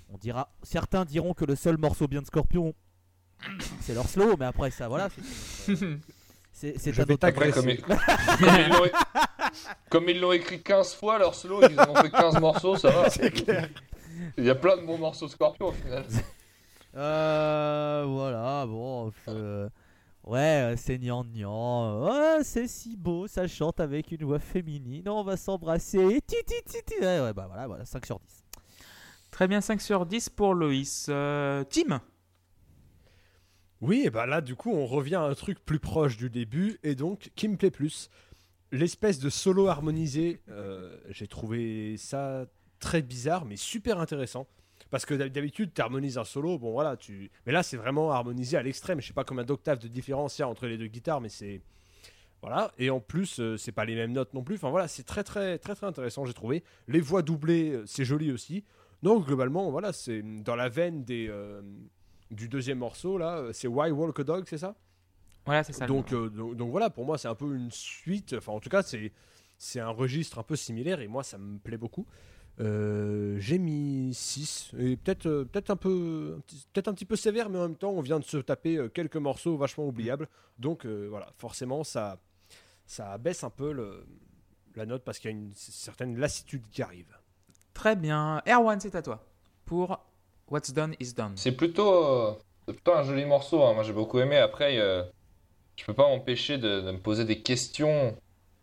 on dira, certains diront que le seul morceau bien de Scorpion, c'est leur slow, mais après ça, voilà. c'est- C'est c'est un autre- Après, comme, ils- comme ils l'ont- ils écrit 15 fois leur slow en ont fait 15 morceaux, ça va. Il y a plein de bons morceaux de Scorpion au final. Euh, voilà, bon. euh, ouais, c'est gnangnan. Ouais, c'est si beau, ça chante avec une voix féminine. On va s'embrasser. Ti, ti, ti, ti. Ouais, ouais, bah voilà, voilà, 5 sur 10. Très bien, 5 sur 10 pour Loïs. Euh, Tim Oui, et bah là, du coup, on revient à un truc plus proche du début, et donc, qui me plaît plus. L'espèce de solo harmonisé, euh, j'ai trouvé ça très bizarre, mais super intéressant. Parce que d'hab- d'habitude, tu harmonises un solo, bon voilà, tu. Mais là, c'est vraiment harmonisé à l'extrême. Je sais pas combien d'octaves de différence il y a entre les deux guitares, mais c'est. Voilà, et en plus, euh, c'est pas les mêmes notes non plus. Enfin voilà, c'est très très très très intéressant, j'ai trouvé. Les voix doublées, euh, c'est joli aussi. Donc globalement, voilà, c'est dans la veine des, euh, du deuxième morceau là. C'est Why Walk a Dog, c'est ça? Voilà, c'est ça. donc, donc, donc voilà, pour moi, c'est un peu une suite. Enfin, en tout cas, c'est c'est un registre un peu similaire et moi, ça me plaît beaucoup. Euh, J'ai mis 6 et peut-être euh, peut-être un peu peut-être un petit peu sévère, mais en même temps, on vient de se taper euh, quelques morceaux vachement oubliables. Donc euh, voilà, forcément, ça ça baisse un peu le, la note parce qu'il y a une certaine lassitude qui arrive. Très bien. Erwan, c'est à toi. Pour What's Done is Done. C'est plutôt, euh, un joli morceau. hein. Moi, j'ai beaucoup aimé. Après, euh, je peux pas m'empêcher de, de me poser des questions.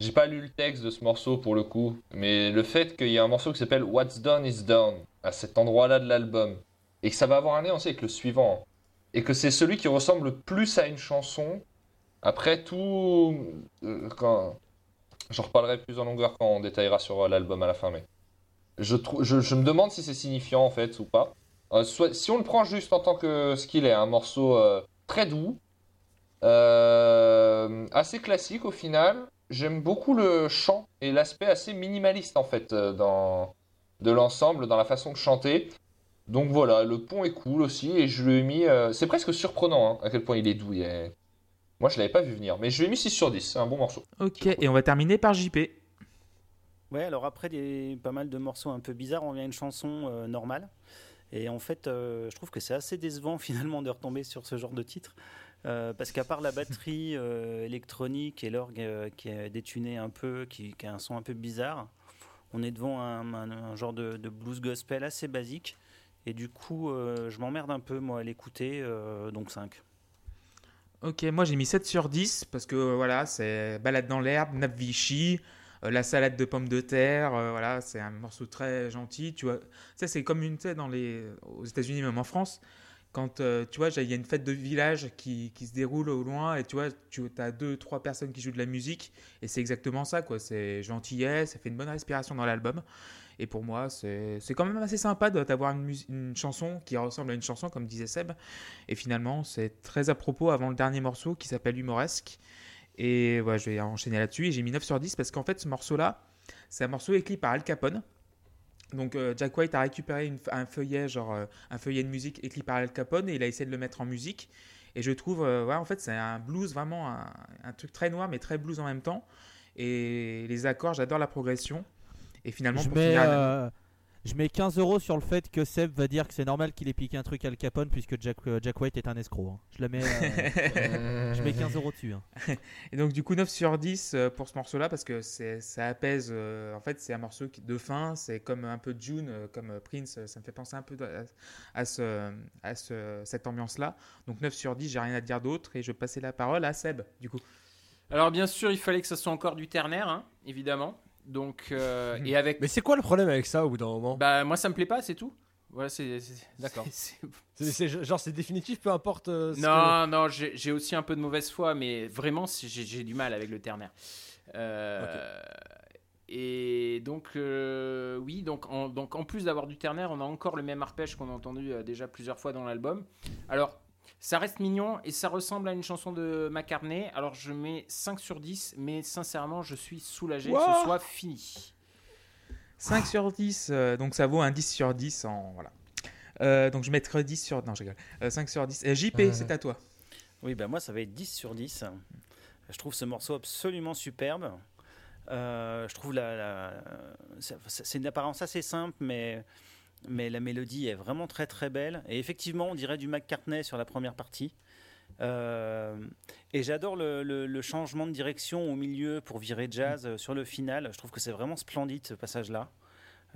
J'ai pas lu le texte de ce morceau pour le coup, mais le fait qu'il y ait un morceau qui s'appelle What's Done is Done à cet endroit-là de l'album et que ça va avoir un lien aussi avec le suivant et que c'est celui qui ressemble le plus à une chanson. Après tout, euh, quand j'en reparlerai plus en longueur quand on détaillera sur euh, l'album à la fin, mais je, me demande si c'est signifiant en fait ou pas. Euh, si on le prend juste en tant que ce qu'il est, un morceau très doux, assez classique au final. J'aime beaucoup le chant et l'aspect assez minimaliste en fait euh, dans, de l'ensemble, dans la façon de chanter. Donc voilà, le pont est cool aussi et je lui ai mis. euh, c'est presque surprenant hein, à quel point il est doux. il est- Moi je l'avais pas vu venir, mais je lui ai mis 6 sur 10, c'est un bon morceau. Ok, et on va terminer par JP. Ouais, alors après des, pas mal de morceaux un peu bizarres, on vient à une chanson euh, normale. Et en fait, euh, je trouve que c'est assez décevant finalement de retomber sur ce genre de titre. Euh, parce qu'à part la batterie euh, électronique et l'orgue euh, qui est détuné un peu, qui, a un son un peu bizarre, on est devant un, genre de, blues gospel assez basique. Et du coup, je m'emmerde un peu moi à l'écouter, donc 5. Ok, moi j'ai mis 7 sur 10 parce que voilà, c'est balade dans l'herbe, nappe Vichy, la salade de pommes de terre, voilà, c'est un morceau très gentil, tu vois. Ça c'est comme une, sais, dans les aux États-Unis même en France, quand euh, tu vois, il y a une fête de village qui, se déroule au loin et tu vois, tu as deux trois personnes qui jouent de la musique et c'est exactement ça quoi, c'est gentillet, ça fait une bonne respiration dans l'album. Et pour moi, c'est quand même assez sympa d'avoir une, une chanson qui ressemble à une chanson, comme disait Seb. Et finalement, c'est très à propos avant le dernier morceau qui s'appelle Humoresque. Et voilà, je vais enchaîner là-dessus. Et j'ai mis 9 sur 10 parce qu'en fait, ce morceau-là, c'est un morceau écrit par Al Capone. Donc euh, Jack White a récupéré une- un feuillet, genre euh, un feuillet de musique écrit par Al Capone et il a essayé de le mettre en musique. Et je trouve, euh, ouais, en fait, c'est un blues vraiment, un, un truc très noir mais très blues en même temps. Et les accords, j'adore la progression. Et finalement, Je pour mets, finir, je mets 15 euros sur le fait que Seb va dire que c'est normal qu'il ait piqué un truc à Al Capone puisque Jack, euh, Jack White est un escroc. hein. Je, la mets, euh, je mets 15 euros dessus. hein. Et donc du coup 9 sur 10 euh, pour ce morceau-là parce que c'est, ça apaise. euh, en fait c'est un morceau de fin, c'est comme un peu June, comme Prince, ça me fait penser un peu à, à ce, à ce- cette ambiance-là. Donc 9 sur 10, j'ai rien à dire d'autre et je vais passer la parole à Seb du coup. Alors bien sûr, il fallait que ça soit encore du ternaire, hein, évidemment. Donc euh, et avec Mais c'est quoi le problème avec ça au bout d'un moment Bah moi ça me plaît pas, c'est tout. Voilà, c'est. D'accord. genre, c'est définitif, peu importe. euh, que- Non, non, j'ai aussi un peu de mauvaise foi, mais vraiment, j'ai du mal avec le ternaire. Euh, Et donc, oui, donc en, donc en plus d'avoir du ternaire, on a encore le même arpège qu'on a entendu déjà plusieurs fois dans l'album. Alors, ça reste mignon et ça ressemble à une chanson de McCartney. Alors, je mets 5 sur 10, mais sincèrement, je suis soulagé que ce soit fini. 5 sur 10, euh, donc ça vaut un 10 sur 10 en. Voilà. Euh, donc je mettrai 10 sur. Non, je rigole. Euh, 5 sur 10. Euh, JP, c'est à toi. Oui, bah moi ça va être 10 sur 10. Je trouve ce morceau absolument superbe. Euh, je trouve la, la- c'est c'est une apparence assez simple, mais, mais la mélodie est vraiment très très belle. Et effectivement, on dirait du McCartney sur la première partie. Euh, et j'adore le, le- le changement de direction au milieu pour virer jazz euh, sur le final. Je trouve que c'est vraiment splendide ce passage-là.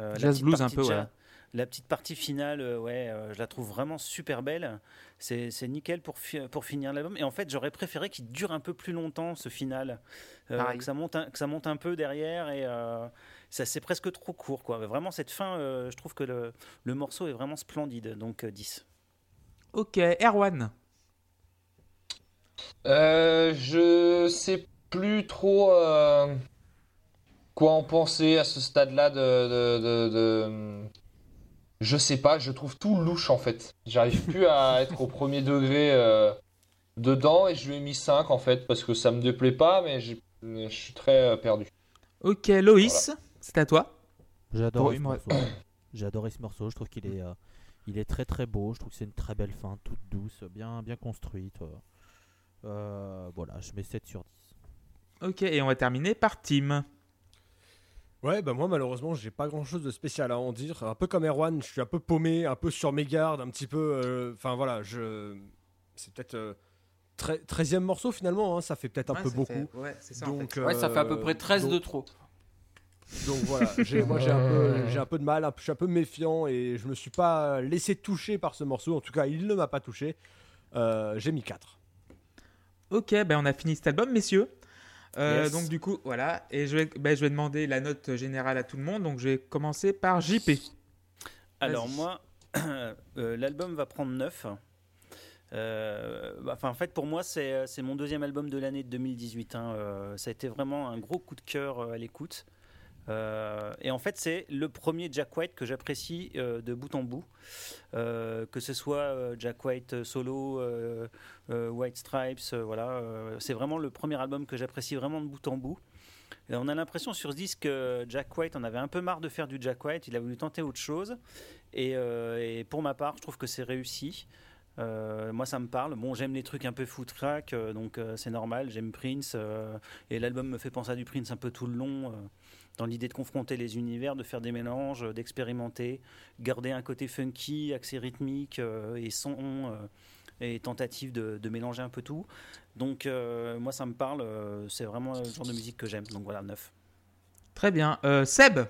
Euh, la Jazz petite blues un partie peu, ouais. jazz- La petite partie finale, euh, ouais, euh, je la trouve vraiment super belle. C'est c'est nickel pour, fi- pour finir l'album. Et en fait, j'aurais préféré qu'il dure un peu plus longtemps, ce final. Euh, que, ça monte un, que ça monte un peu derrière. Et euh, ça c'est presque trop court. Quoi. Mais Vraiment, cette fin, euh, je trouve que le, le morceau est vraiment splendide. Donc euh, 10. Ok, Erwan. Euh, je sais plus trop euh, quoi en penser à ce stade-là de, de, de- de- Je sais pas, je trouve tout louche en fait. J'arrive plus à être au premier degré euh, dedans et je lui ai mis 5 en fait parce que ça me déplaît pas, mais je suis très perdu. Ok, Loïs, c'est à toi. J'ai adoré, me- morceau. J'ai adoré ce morceau. Je trouve qu'il est, euh, il est très très beau. Je trouve que c'est une très belle fin, toute douce, bien bien construite. euh. Euh, voilà, je mets 7 sur 10. Ok, et on va terminer par Tim. Ouais, bah moi malheureusement j'ai pas grand chose de spécial à en dire. Un peu comme Erwan, je suis un peu paumé, un peu sur mes gardes, un petit peu. euh, Enfin voilà, je. C'est peut-être. euh, tre- 13e morceau finalement, hein, ça fait peut-être un peu beaucoup. Ouais, c'est ça. Donc, Ouais, ça fait à peu près 13 donc- de trop. Donc voilà, j'ai- moi j'ai un, peu- j'ai un peu de mal, un peu- je suis un peu méfiant et je me suis pas laissé toucher par ce morceau. En tout cas, il ne m'a pas touché. Euh, j'ai mis 4. Ok, ben on a fini cet album, messieurs. Euh, Yes. Donc du coup, voilà, et je vais, ben, je vais demander la note générale à tout le monde. Donc je vais commencer par JP. Alors Vas-y. moi, euh, l'album va prendre 9. Euh, bah, enfin, en fait, pour moi, c'est c'est mon deuxième album de l'année de 2018. hein. Euh, ça a été vraiment un gros coup de cœur euh, à l'écoute. Euh, et en fait, c'est le premier Jack White que j'apprécie euh, de bout en bout. Euh, que ce soit Jack White solo, White Stripes, voilà. c'est vraiment le premier album que j'apprécie vraiment de bout en bout. Et on a l'impression sur ce disque que Jack White en avait un peu marre de faire du Jack White, il a voulu tenter autre chose. Et, pour ma part, je trouve que c'est réussi. Moi, ça me parle. Bon, j'aime les trucs un peu foot-crack, euh, donc c'est normal. J'aime Prince. et l'album me fait penser à du Prince un peu tout le long, dans l'idée de confronter les univers, de faire des mélanges, euh, d'expérimenter, garder un côté funky, accès rythmique euh, et son. euh, et tentative de, de mélanger un peu tout. Donc, euh, moi, ça me parle. euh, c'est vraiment le genre de musique que j'aime. Donc voilà, 9. Très bien. Euh, Seb.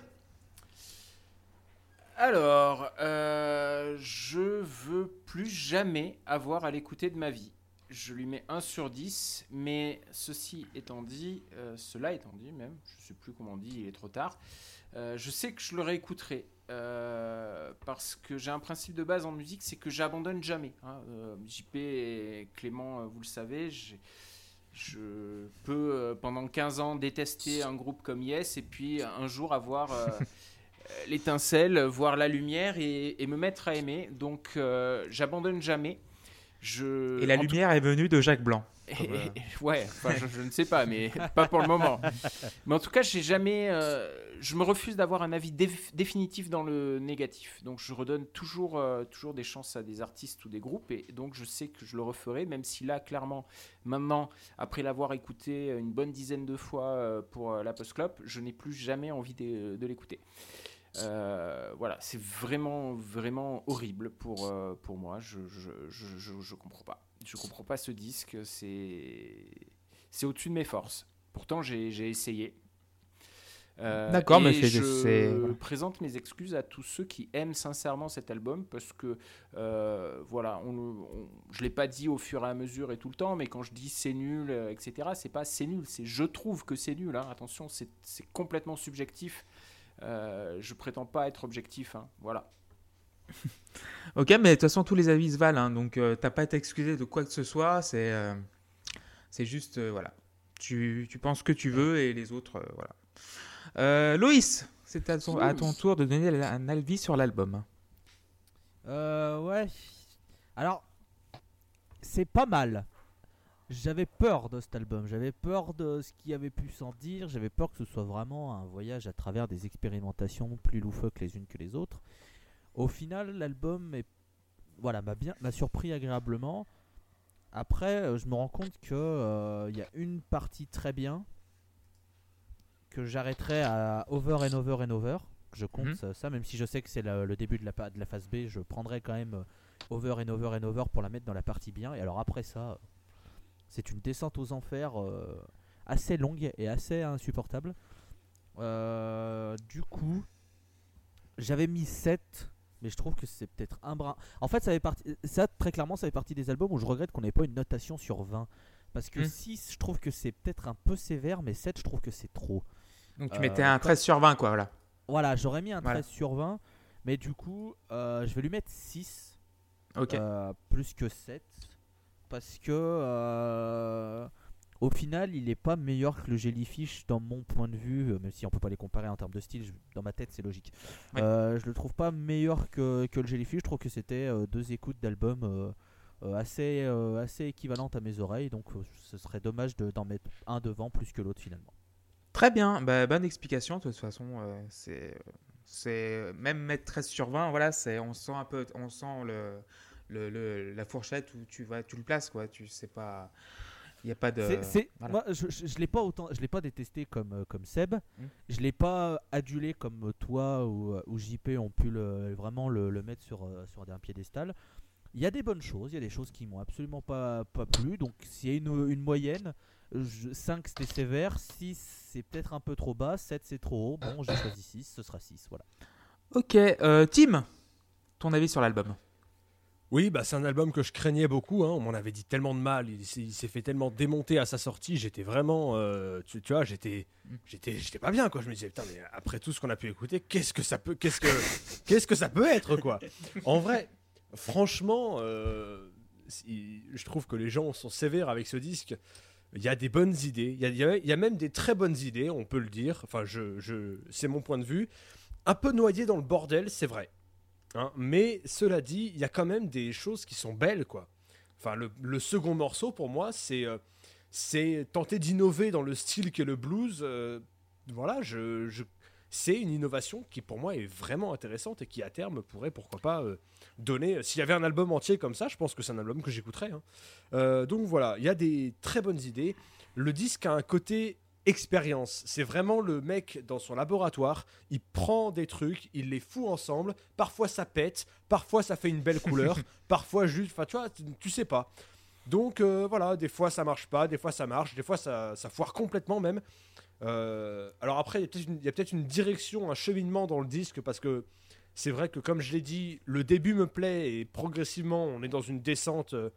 Alors, euh, je veux plus jamais avoir à l'écouter de ma vie. Je lui mets 1 sur 10, mais ceci étant dit, euh, cela étant dit même, je ne sais plus comment on dit, il est trop tard, euh, je sais que je le réécouterai. euh, parce que j'ai un principe de base en musique, c'est que j'abandonne jamais. hein. JP et Clément, vous le savez, je peux pendant 15 ans détester un groupe comme Yes et puis un jour avoir l'étincelle, voir la lumière et, et me mettre à aimer. Donc j'abandonne jamais. Je, Et la tout- lumière est venue de Jacques Blanc. ouais, enfin, je, je ne sais pas, mais pas pour le moment. Mais en tout cas, j'ai jamais, euh, je me refuse d'avoir un avis déf- définitif dans le négatif. Donc, je redonne toujours, euh, toujours des chances à des artistes ou des groupes, et donc je sais que je le referai, même si là, clairement, maintenant, après l'avoir écouté une bonne dizaine de fois euh, pour euh, la Post Club, je n'ai plus jamais envie de, de l'écouter. Euh, voilà, c'est vraiment, vraiment horrible pour, euh, pour moi. Je, je, je, je, je comprends pas. Je comprends pas ce disque. C'est, c'est au-dessus de mes forces. Pourtant, j'ai, essayé. Euh, D'accord, mais je présente mes excuses à tous ceux qui aiment sincèrement cet album parce que voilà, on, on- je l'ai pas dit au fur et à mesure et tout le temps, mais quand je dis c'est nul, etc., c'est pas c'est nul, c'est je trouve que c'est nul. hein. Attention, c'est, c'est complètement subjectif. Euh, je prétends pas être objectif. hein. Voilà. Ok, mais de toute façon, tous les avis se valent, hein, donc euh, t'as pas à être excusé de quoi que ce soit, c'est euh, c'est juste, euh, voilà. Tu, tu penses ce que tu veux et les autres, euh, voilà. Euh, Loïs, c'est à, ton- à ton tour de donner un avis sur l'album. Euh, ouais. Alors, c'est pas mal. J'avais peur de cet album. J'avais peur de ce qui avait pu s'en dire. J'avais peur que ce soit vraiment un voyage à travers des expérimentations plus loufoques les unes que les autres. Au final, l'album est voilà m'a bien m'a surpris agréablement. Après, euh, je me rends compte que euh, y a une partie très bien que j'arrêterai à over and over and over. Je compte Mhm. ça, même si je sais que c'est le, le début de la, pa- de la phase B, je prendrai quand même euh, over and over and over pour la mettre dans la partie bien. Et alors après ça, c'est une descente aux enfers euh, assez longue et assez insupportable. Euh, du coup, j'avais mis 7, mais je trouve que c'est peut-être un brin. En fait, ça, fait partie, ça, très clairement, ça fait partie des albums où je regrette qu'on n'ait pas une notation sur 20. Parce que Hmm. 6, je trouve que c'est peut-être un peu sévère, mais 7, je trouve que c'est trop. Donc tu Euh, mettais un comme- 13 sur 20, quoi, voilà. Voilà, j'aurais mis un 13 Voilà. sur 20, mais du coup, euh, je vais lui mettre 6, Ok. euh, plus que 7, parce que euh, au final, il n'est pas meilleur que le Jellyfish dans mon point de vue, euh, même si on peut pas les comparer en termes de style, je- dans ma tête c'est logique. Ouais. Euh, je le trouve pas meilleur que, que le Jellyfish, je trouve que c'était euh, deux écoutes d'albums assez, assez équivalentes à mes oreilles, donc ce serait dommage de- d'en mettre un devant plus que l'autre finalement. Très bien, bah, bonne explication. De toute façon, c'est, c'est même mettre 13 sur 20. Voilà, c'est, on sent un peu, on sent le, le, le- la fourchette où tu vas, tu le places, quoi. Tu sais pas, il y a pas de. C'est- c'est- voilà. Moi, je, je, je l'ai pas autant, je l'ai pas détesté comme euh, comme Seb. Mm. Je l'ai pas adulé comme toi ou, euh, ou JP ont pu le, vraiment le, le mettre sur euh, sur un piédestal. Il y a des bonnes choses, il y a des choses qui m'ont absolument pas pas plu. Donc s'il y a une, une moyenne, je- 5 c'était sévère, 6 c'est peut-être un peu trop bas, 7 c'est trop haut. Bon, j'ai choisi 6, ce sera 6, voilà. Ok, euh, Tim, ton avis sur l'album? Oui, bah, c'est un album que je craignais beaucoup. hein. On m'en avait dit tellement de mal. Il s'est, fait tellement démonter à sa sortie. J'étais vraiment. euh, tu, vois, j'étais, j'étais, j'étais pas bien. Quoi. Je me disais, putain, mais après tout ce qu'on a pu écouter, qu'est-ce que ça peut, qu'est-ce que, qu'est-ce que ça peut être, quoi? En vrai, franchement, euh, je trouve que les gens sont sévères avec ce disque. Il y a des bonnes idées. Il y a, y y a même des très bonnes idées, on peut le dire. Enfin, je, je, c'est mon point de vue. Un peu noyé dans le bordel, c'est vrai. Hein, mais cela dit, il y a quand même des choses qui sont belles, quoi. Enfin, le, second morceau, pour moi, c'est euh, c'est tenter d'innover dans le style qu'est le blues. euh, voilà, je, c'est une innovation qui, pour moi, est vraiment intéressante et qui, à terme, pourrait, pourquoi pas, euh, donner... S'il y avait un album entier comme ça, je pense que c'est un album que j'écouterais. hein. Donc voilà, il y a des très bonnes idées. Le disque a un côté expérience. C'est vraiment le mec dans son laboratoire. Il prend des trucs, il les fout ensemble. Parfois ça pète, parfois ça fait une belle couleur, parfois juste. Enfin, tu vois, tu, tu sais pas. Donc euh, voilà, des fois ça marche pas, des fois ça marche, des fois ça, ça foire complètement même. Euh, alors après, il y a peut-être une- il y a peut-être une direction, un cheminement dans le disque parce que c'est vrai que comme je l'ai dit, le début me plaît et progressivement on est dans une descente. euh,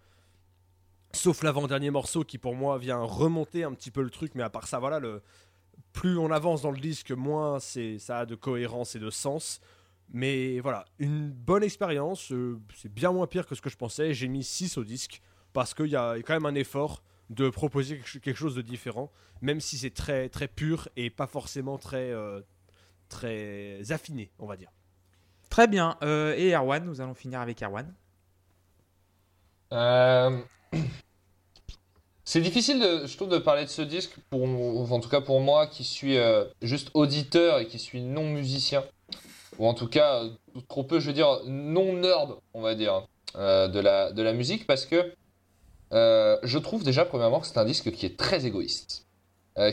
Sauf l'avant-dernier morceau qui pour moi vient remonter un petit peu le truc, mais à part ça, voilà, le, plus on avance dans le disque, moins c'est, ça a de cohérence et de sens. Mais voilà, une bonne expérience, euh, c'est bien moins pire que ce que je pensais. J'ai mis 6 au disque parce qu'il y a quand même un effort de proposer quelque chose de différent, même si c'est très, très pur et pas forcément très, euh, très affiné, on va dire. Très bien. euh, et Erwan, nous allons finir avec Erwan. Euh, C'est difficile, de, je trouve, de parler de ce disque, pour, en tout cas pour moi, qui suis euh, juste auditeur et qui suis non musicien, ou en tout cas, euh, trop peu, je veux dire, non nerd, on va dire, euh, de, la, de la musique, parce que je trouve déjà, premièrement, que c'est un disque qui est très égoïste.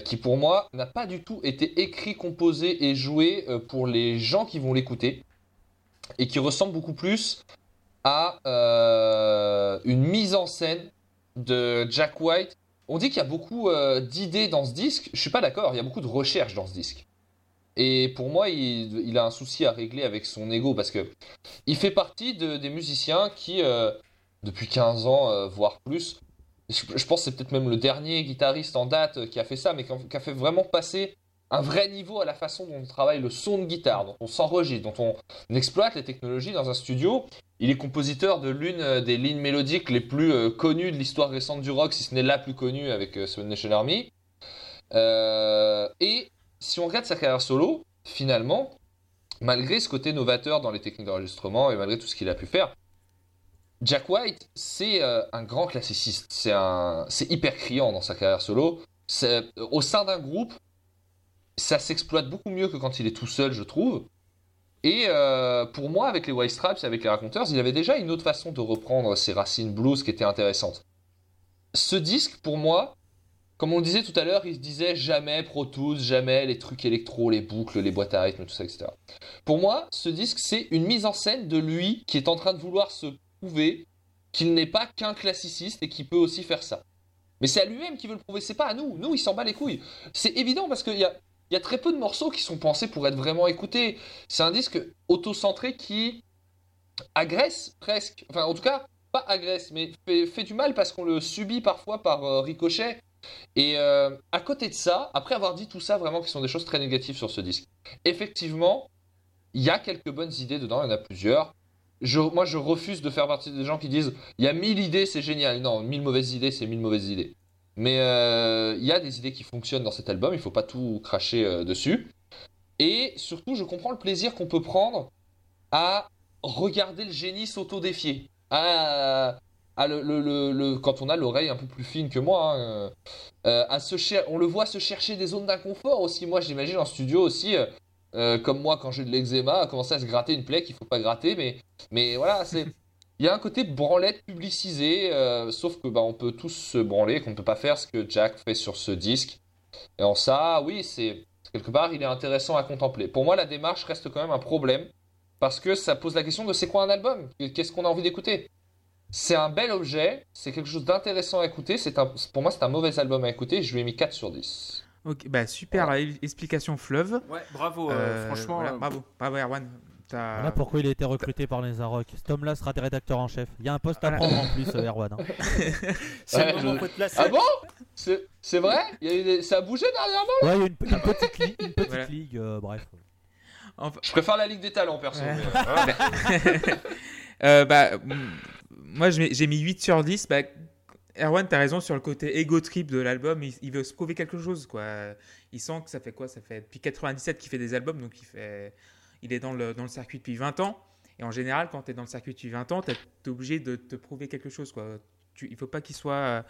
qui pour moi n'a pas du tout été écrit, composé et joué pour les gens qui vont l'écouter, et qui ressemble beaucoup plus à euh, une mise en scène de Jack White. On dit qu'il y a beaucoup euh, d'idées dans ce disque. Je suis pas d'accord. Il y a beaucoup de recherche dans ce disque. Et pour moi, il, a un souci à régler avec son ego parce que il fait partie de- des musiciens qui, euh, depuis 15 ans, voire plus, je, pense que c'est peut-être même le dernier guitariste en date qui a fait ça, mais qui a fait vraiment passer un vrai niveau à la façon dont on travaille le son de guitare, dont on s'enregistre, dont on exploite les technologies dans un studio. Il est compositeur de l'une euh, des lignes mélodiques les plus euh, connues de l'histoire récente du rock, si ce n'est la plus connue avec euh, Seven Nation Army. Euh, et si on regarde sa carrière solo, finalement, malgré ce côté novateur dans les techniques d'enregistrement et malgré tout ce qu'il a pu faire, Jack White, c'est un grand classiciste. C'est hyper criant dans sa carrière solo. Au sein d'un groupe, ça s'exploite beaucoup mieux que quand il est tout seul, je trouve. Et euh, pour moi, avec les White Stripes et avec les Raconteurs, il avait déjà une autre façon de reprendre ses racines blues qui était intéressante. Ce disque, pour moi, comme on le disait tout à l'heure, il se disait jamais Pro Tools, jamais les trucs électro, les boucles, les boîtes à rythme, tout ça, etc. Pour moi, ce disque, c'est une mise en scène de lui qui est en train de vouloir se prouver qu'il n'est pas qu'un classiciste et qu'il peut aussi faire ça. Mais c'est à lui-même qui veut le prouver, c'est pas à nous. Nous, il s'en bat les couilles. C'est évident parce qu'il y a, il y a très peu de morceaux qui sont pensés pour être vraiment écoutés. C'est un disque auto-centré qui agresse presque. Enfin, en tout cas, pas agresse, mais fait, du mal parce qu'on le subit parfois par euh, ricochet. Et euh, à côté de ça, après avoir dit tout ça, vraiment qui sont des choses très négatives sur ce disque, effectivement, il y a quelques bonnes idées dedans, il y en a plusieurs. Moi, je refuse de faire partie des gens qui disent il y a mille idées, c'est génial. Non, mille mauvaises idées, c'est mille mauvaises idées. Mais euh, il y a des idées qui fonctionnent dans cet album, il faut pas tout cracher euh, dessus. Et surtout, je comprends le plaisir qu'on peut prendre à regarder le génie s'auto-défier. À, le, le- le- quand on a l'oreille un peu plus fine que moi, hein, euh, à se on le voit se chercher des zones d'inconfort aussi. Moi, j'imagine en studio aussi, comme moi quand j'ai de l'eczéma, à commencer à se gratter une plaie qu'il faut pas gratter, mais, mais voilà, c'est. Il y a un côté branlette publicisé, euh, sauf que bah, on peut tous se branler, qu'on ne peut pas faire ce que Jack fait sur ce disque. Et en ça, oui, c'est quelque part, il est intéressant à contempler. Pour moi, la démarche reste quand même un problème parce que ça pose la question de c'est quoi un album? Qu'est-ce qu'on a envie d'écouter? C'est un bel objet, c'est quelque chose d'intéressant à écouter. C'est un, pour moi, c'est un mauvais album à écouter. Je lui ai mis 4 sur 10. Ok, bah super euh, explication fleuve. Ouais, bravo, euh, Euh, franchement. voilà, euh, bravo, bravo Erwan. Voilà pourquoi il a été recruté par les Arocs. Cet homme-là sera rédacteur en chef. Il y a un poste à Voilà. prendre en plus, euh, Erwan. hein. C'est Ouais, le moment je- faut te placer. Ah bon? C'est vrai? Il y a eu des- Ça a bougé dernièrement Ouais, il y a une, une petite, li- une petite Voilà. ligue, euh, bref. Enfin, Je préfère la Ligue des Talents, perso. Ouais. mais, euh, bah, mm, moi j'ai j'ai mis 8 sur 10. Bah, Erwan, t'as raison sur le côté ego trip de l'album. Il, il veut se prouver quelque chose. Quoi. Il sent que ça fait quoi? Ça fait depuis 97 qu'il fait des albums. Donc il, fait, il est dans le, circuit depuis 20 ans. Et en général, quand tu es dans le circuit depuis 20 ans, tu es obligé de te prouver quelque chose. Quoi. Il faut pas qu'il soit. euh,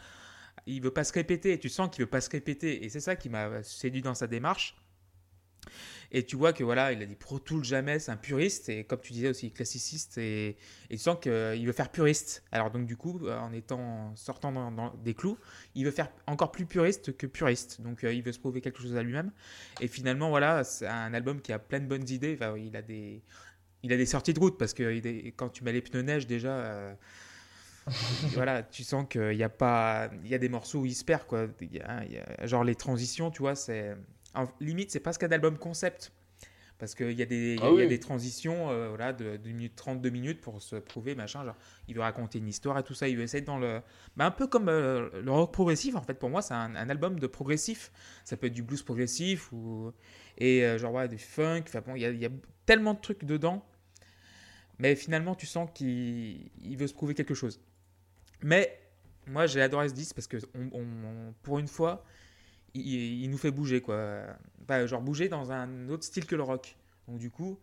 il veut pas se répéter. Tu sens qu'il veut pas se répéter. Et c'est ça qui m'a séduit dans sa démarche. Et tu vois que voilà, il a dit Pro Tools jamais, c'est un puriste et comme tu disais aussi classiciste et, et tu sens qu'il veut faire puriste. Alors donc du coup, euh, en étant sortant dans, des clous, il veut faire encore plus puriste que puriste. Donc euh, il veut se prouver quelque chose à lui-même. Et finalement voilà, c'est un album qui a plein de bonnes idées. Il a des il a des sorties de route parce que quand tu mets les pneus neige déjà. euh, voilà, tu sens qu'il y a pas, il y a des morceaux où il se perd quoi. Genre les transitions, tu vois, c'est en limite c'est presque un album concept parce qu'il y a des, il y a- Ah il y a oui. des transitions euh, voilà, de, de minutes 32 minutes pour se prouver, machin. Genre, il veut raconter une histoire et tout ça. Il veut essayer dans le. Bah, un peu comme euh, le rock progressif, en fait. Pour moi, c'est un, un album de progressif. Ça peut être du blues progressif ou. Et euh, genre, ouais, du funk. Enfin, bon, il y y a tellement de trucs dedans. Mais finalement, tu sens qu'il il veut se prouver quelque chose. Mais moi, j'ai adoré ce disque parce que, on- on- pour une fois, il, il nous fait bouger, quoi. Bah, genre bouger dans un autre style que le rock. Donc du coup,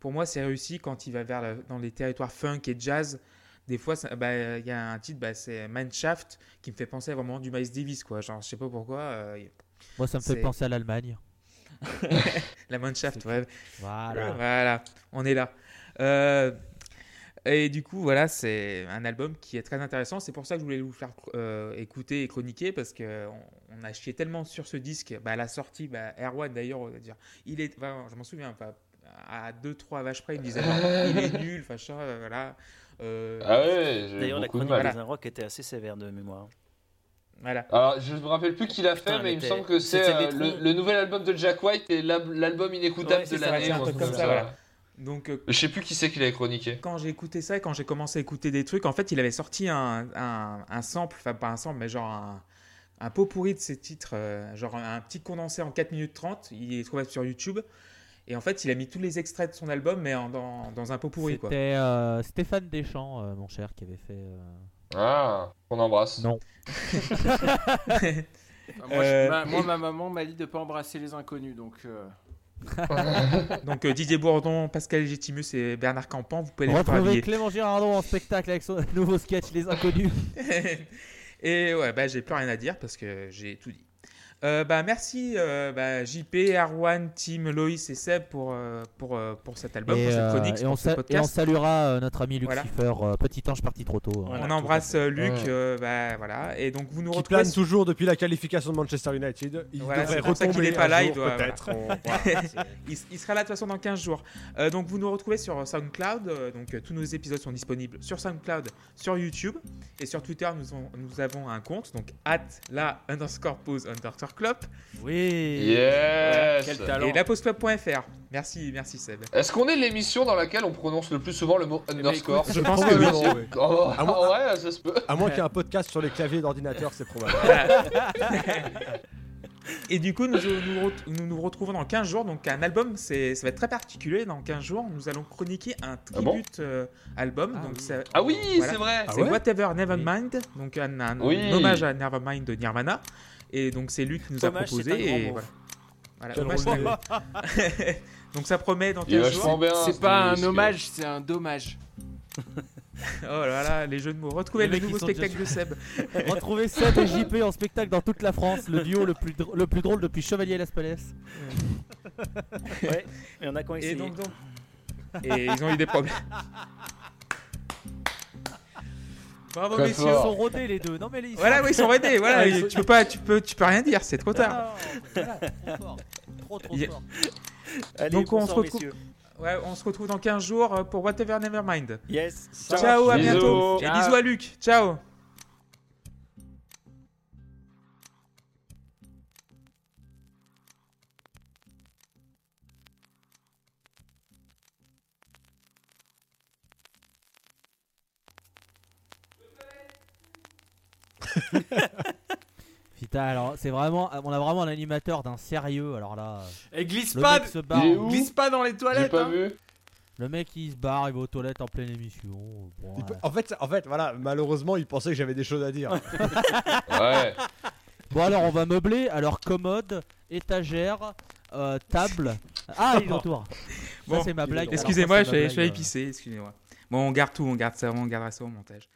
pour moi, c'est réussi quand il va vers la- dans les territoires funk et jazz. Des fois, bah, il y a un titre, bah, c'est Mineshaft, qui me fait penser vraiment du Miles Davis, quoi. Genre, je sais pas pourquoi. euh, Moi, ça me fait penser à l'Allemagne. la Mineshaft, ouais. Voilà. Voilà, on est là. Euh, et du coup, voilà, c'est un album qui est très intéressant. C'est pour ça que je voulais vous faire euh, écouter et chroniquer parce que on, on a chié tellement sur ce disque. Bah, à la sortie, bah, Erwan d'ailleurs, on va dire, il est, enfin, je m'en souviens, enfin, à 2-3 vaches près, il me disait, il est nul, machin, euh, voilà. Euh, Ah ouais, D'ailleurs, la de chronique mal. des Inrocks était assez sévère de mémoire. Voilà. Alors, je me rappelle plus qui l'a fait, Putain, mais il me semble que c'est euh, le, nouvel album de Jack White et l'al- l'album inécoutable Ouais, de l'année. c'est un ou truc truc comme ça, voilà. Donc, euh, Je sais plus qui c'est qui l'avait chroniqué. quand j'ai écouté ça et quand j'ai commencé à écouter des trucs, en fait, il avait sorti un, un, un sample, enfin pas un sample, mais genre un, un pot pourri de ses titres, euh, genre un, un petit condensé en 4 minutes 30. Il est trouvable sur YouTube. Et en fait, il a mis tous les extraits de son album, mais en- dans, dans un pot pourri. C'était euh, Stéphane Deschamps, euh, mon cher, qui avait fait. euh, Ah, on embrasse. Non. Enfin, moi, je- ma, moi, et- ma maman m'a dit de pas embrasser les inconnus, donc. Donc euh, Didier Bourdon, Pascal Légitimus et Bernard Campan, vous pouvez les Retrouver. Clément Girardon en spectacle avec son nouveau sketch Les Inconnus. et ouais, bah, j'ai plus rien à dire parce que j'ai tout dit. Euh, bah, merci euh, bah, JP, Arwan, Tim, Loïs et Seb pour, euh, pour, euh, pour cet album, et, pour cette euh, chronique, et pour on ce sa- et on podcast. saluera euh, notre ami Voilà. Lucifer, euh, petit ange parti trop tôt. hein. Voilà, on tout à embrasse Luc, Ouais. euh, bah, voilà. Et donc vous nous Qui retrouvez plane toujours depuis la qualification de Manchester United. Il Voilà, devrait retomber est pas là, jour, il doit- peut-être. On- voilà, Il, il sera là de toute façon dans 15 jours. Euh, donc vous nous retrouvez sur SoundCloud. donc euh, tous nos épisodes sont disponibles sur SoundCloud, sur YouTube et sur Twitter. Nous, on- nous avons un compte donc at la underscore pause underscore club Oui. Yes Quel talent. et lapauseclub.fr. Merci, merci Seb. Est-ce qu'on est l'émission dans laquelle on prononce le plus souvent le mot underscore Je pense que oui. Oh, Ah, moi- ouais, ça se peut. À moins qu'il y ait un podcast sur les claviers d'ordinateur, c'est probable. Et du coup, nous nous, re- nous nous retrouvons dans 15 jours. Donc, un album, c'est, ça va être très particulier. Dans 15 jours, nous allons chroniquer un Ah bon tribute euh, album. Ah donc, oui. Ah oui, voilà. c'est vrai. Ah c'est ouais Whatever Nevermind. Donc, un, un- Oui. un hommage à Nevermind de Nirvana. Et donc, c'est lui qui nous a proposé. et voilà. Voilà, hommage, donc, ça promet dans Il est 15 vachement jours. C'est ce pas un hommage, c'est un dommage. Oh là là, les jeux de mots. Retrouvez Les le nouveau spectacle de Seb. Retrouvez Seb et JP en spectacle dans toute la France, le duo le plus, le plus drôle depuis Chevalier Las Palais. Ouais, il y en a qui ont Et essayé. donc, donc- Et ils ont eu des problèmes. Bravo, Très messieurs. Ils fort. sont rodés les deux. Non mais ils sont- Voilà, oui, ils sont raidés. Voilà, et sont- tu peux pas, tu peux, tu peux rien dire. C'est trop tard. Non, voilà, trop fort. Trop trop Il y a- fort. Allez, Donc, on bonsoir, se retrouve- messieurs. Ouais, on se retrouve dans 15 jours euh, pour Whatever Nevermind. Yes. Ciao, à Bisous. bientôt. Et Ciao. bisous à Luc. Ciao. Putain, alors c'est vraiment, on a vraiment un animateur d'un sérieux. Alors là, Et glisse pas, se barre. Il est où glisse pas dans les toilettes. pas hein. vu. Le mec il se barre, il va aux toilettes en pleine émission. Bon, Il ouais. peut- En fait, en fait, voilà, malheureusement, il pensait que j'avais des choses à dire. Ouais. Bon alors on va meubler. Alors commode, étagère, euh, table. Ah il retour. Bon, ça c'est ma blague. Excusez-moi, je suis allé pisser. Excusez-moi. Bon, on garde tout. On garde ça. On gardera ça au montage.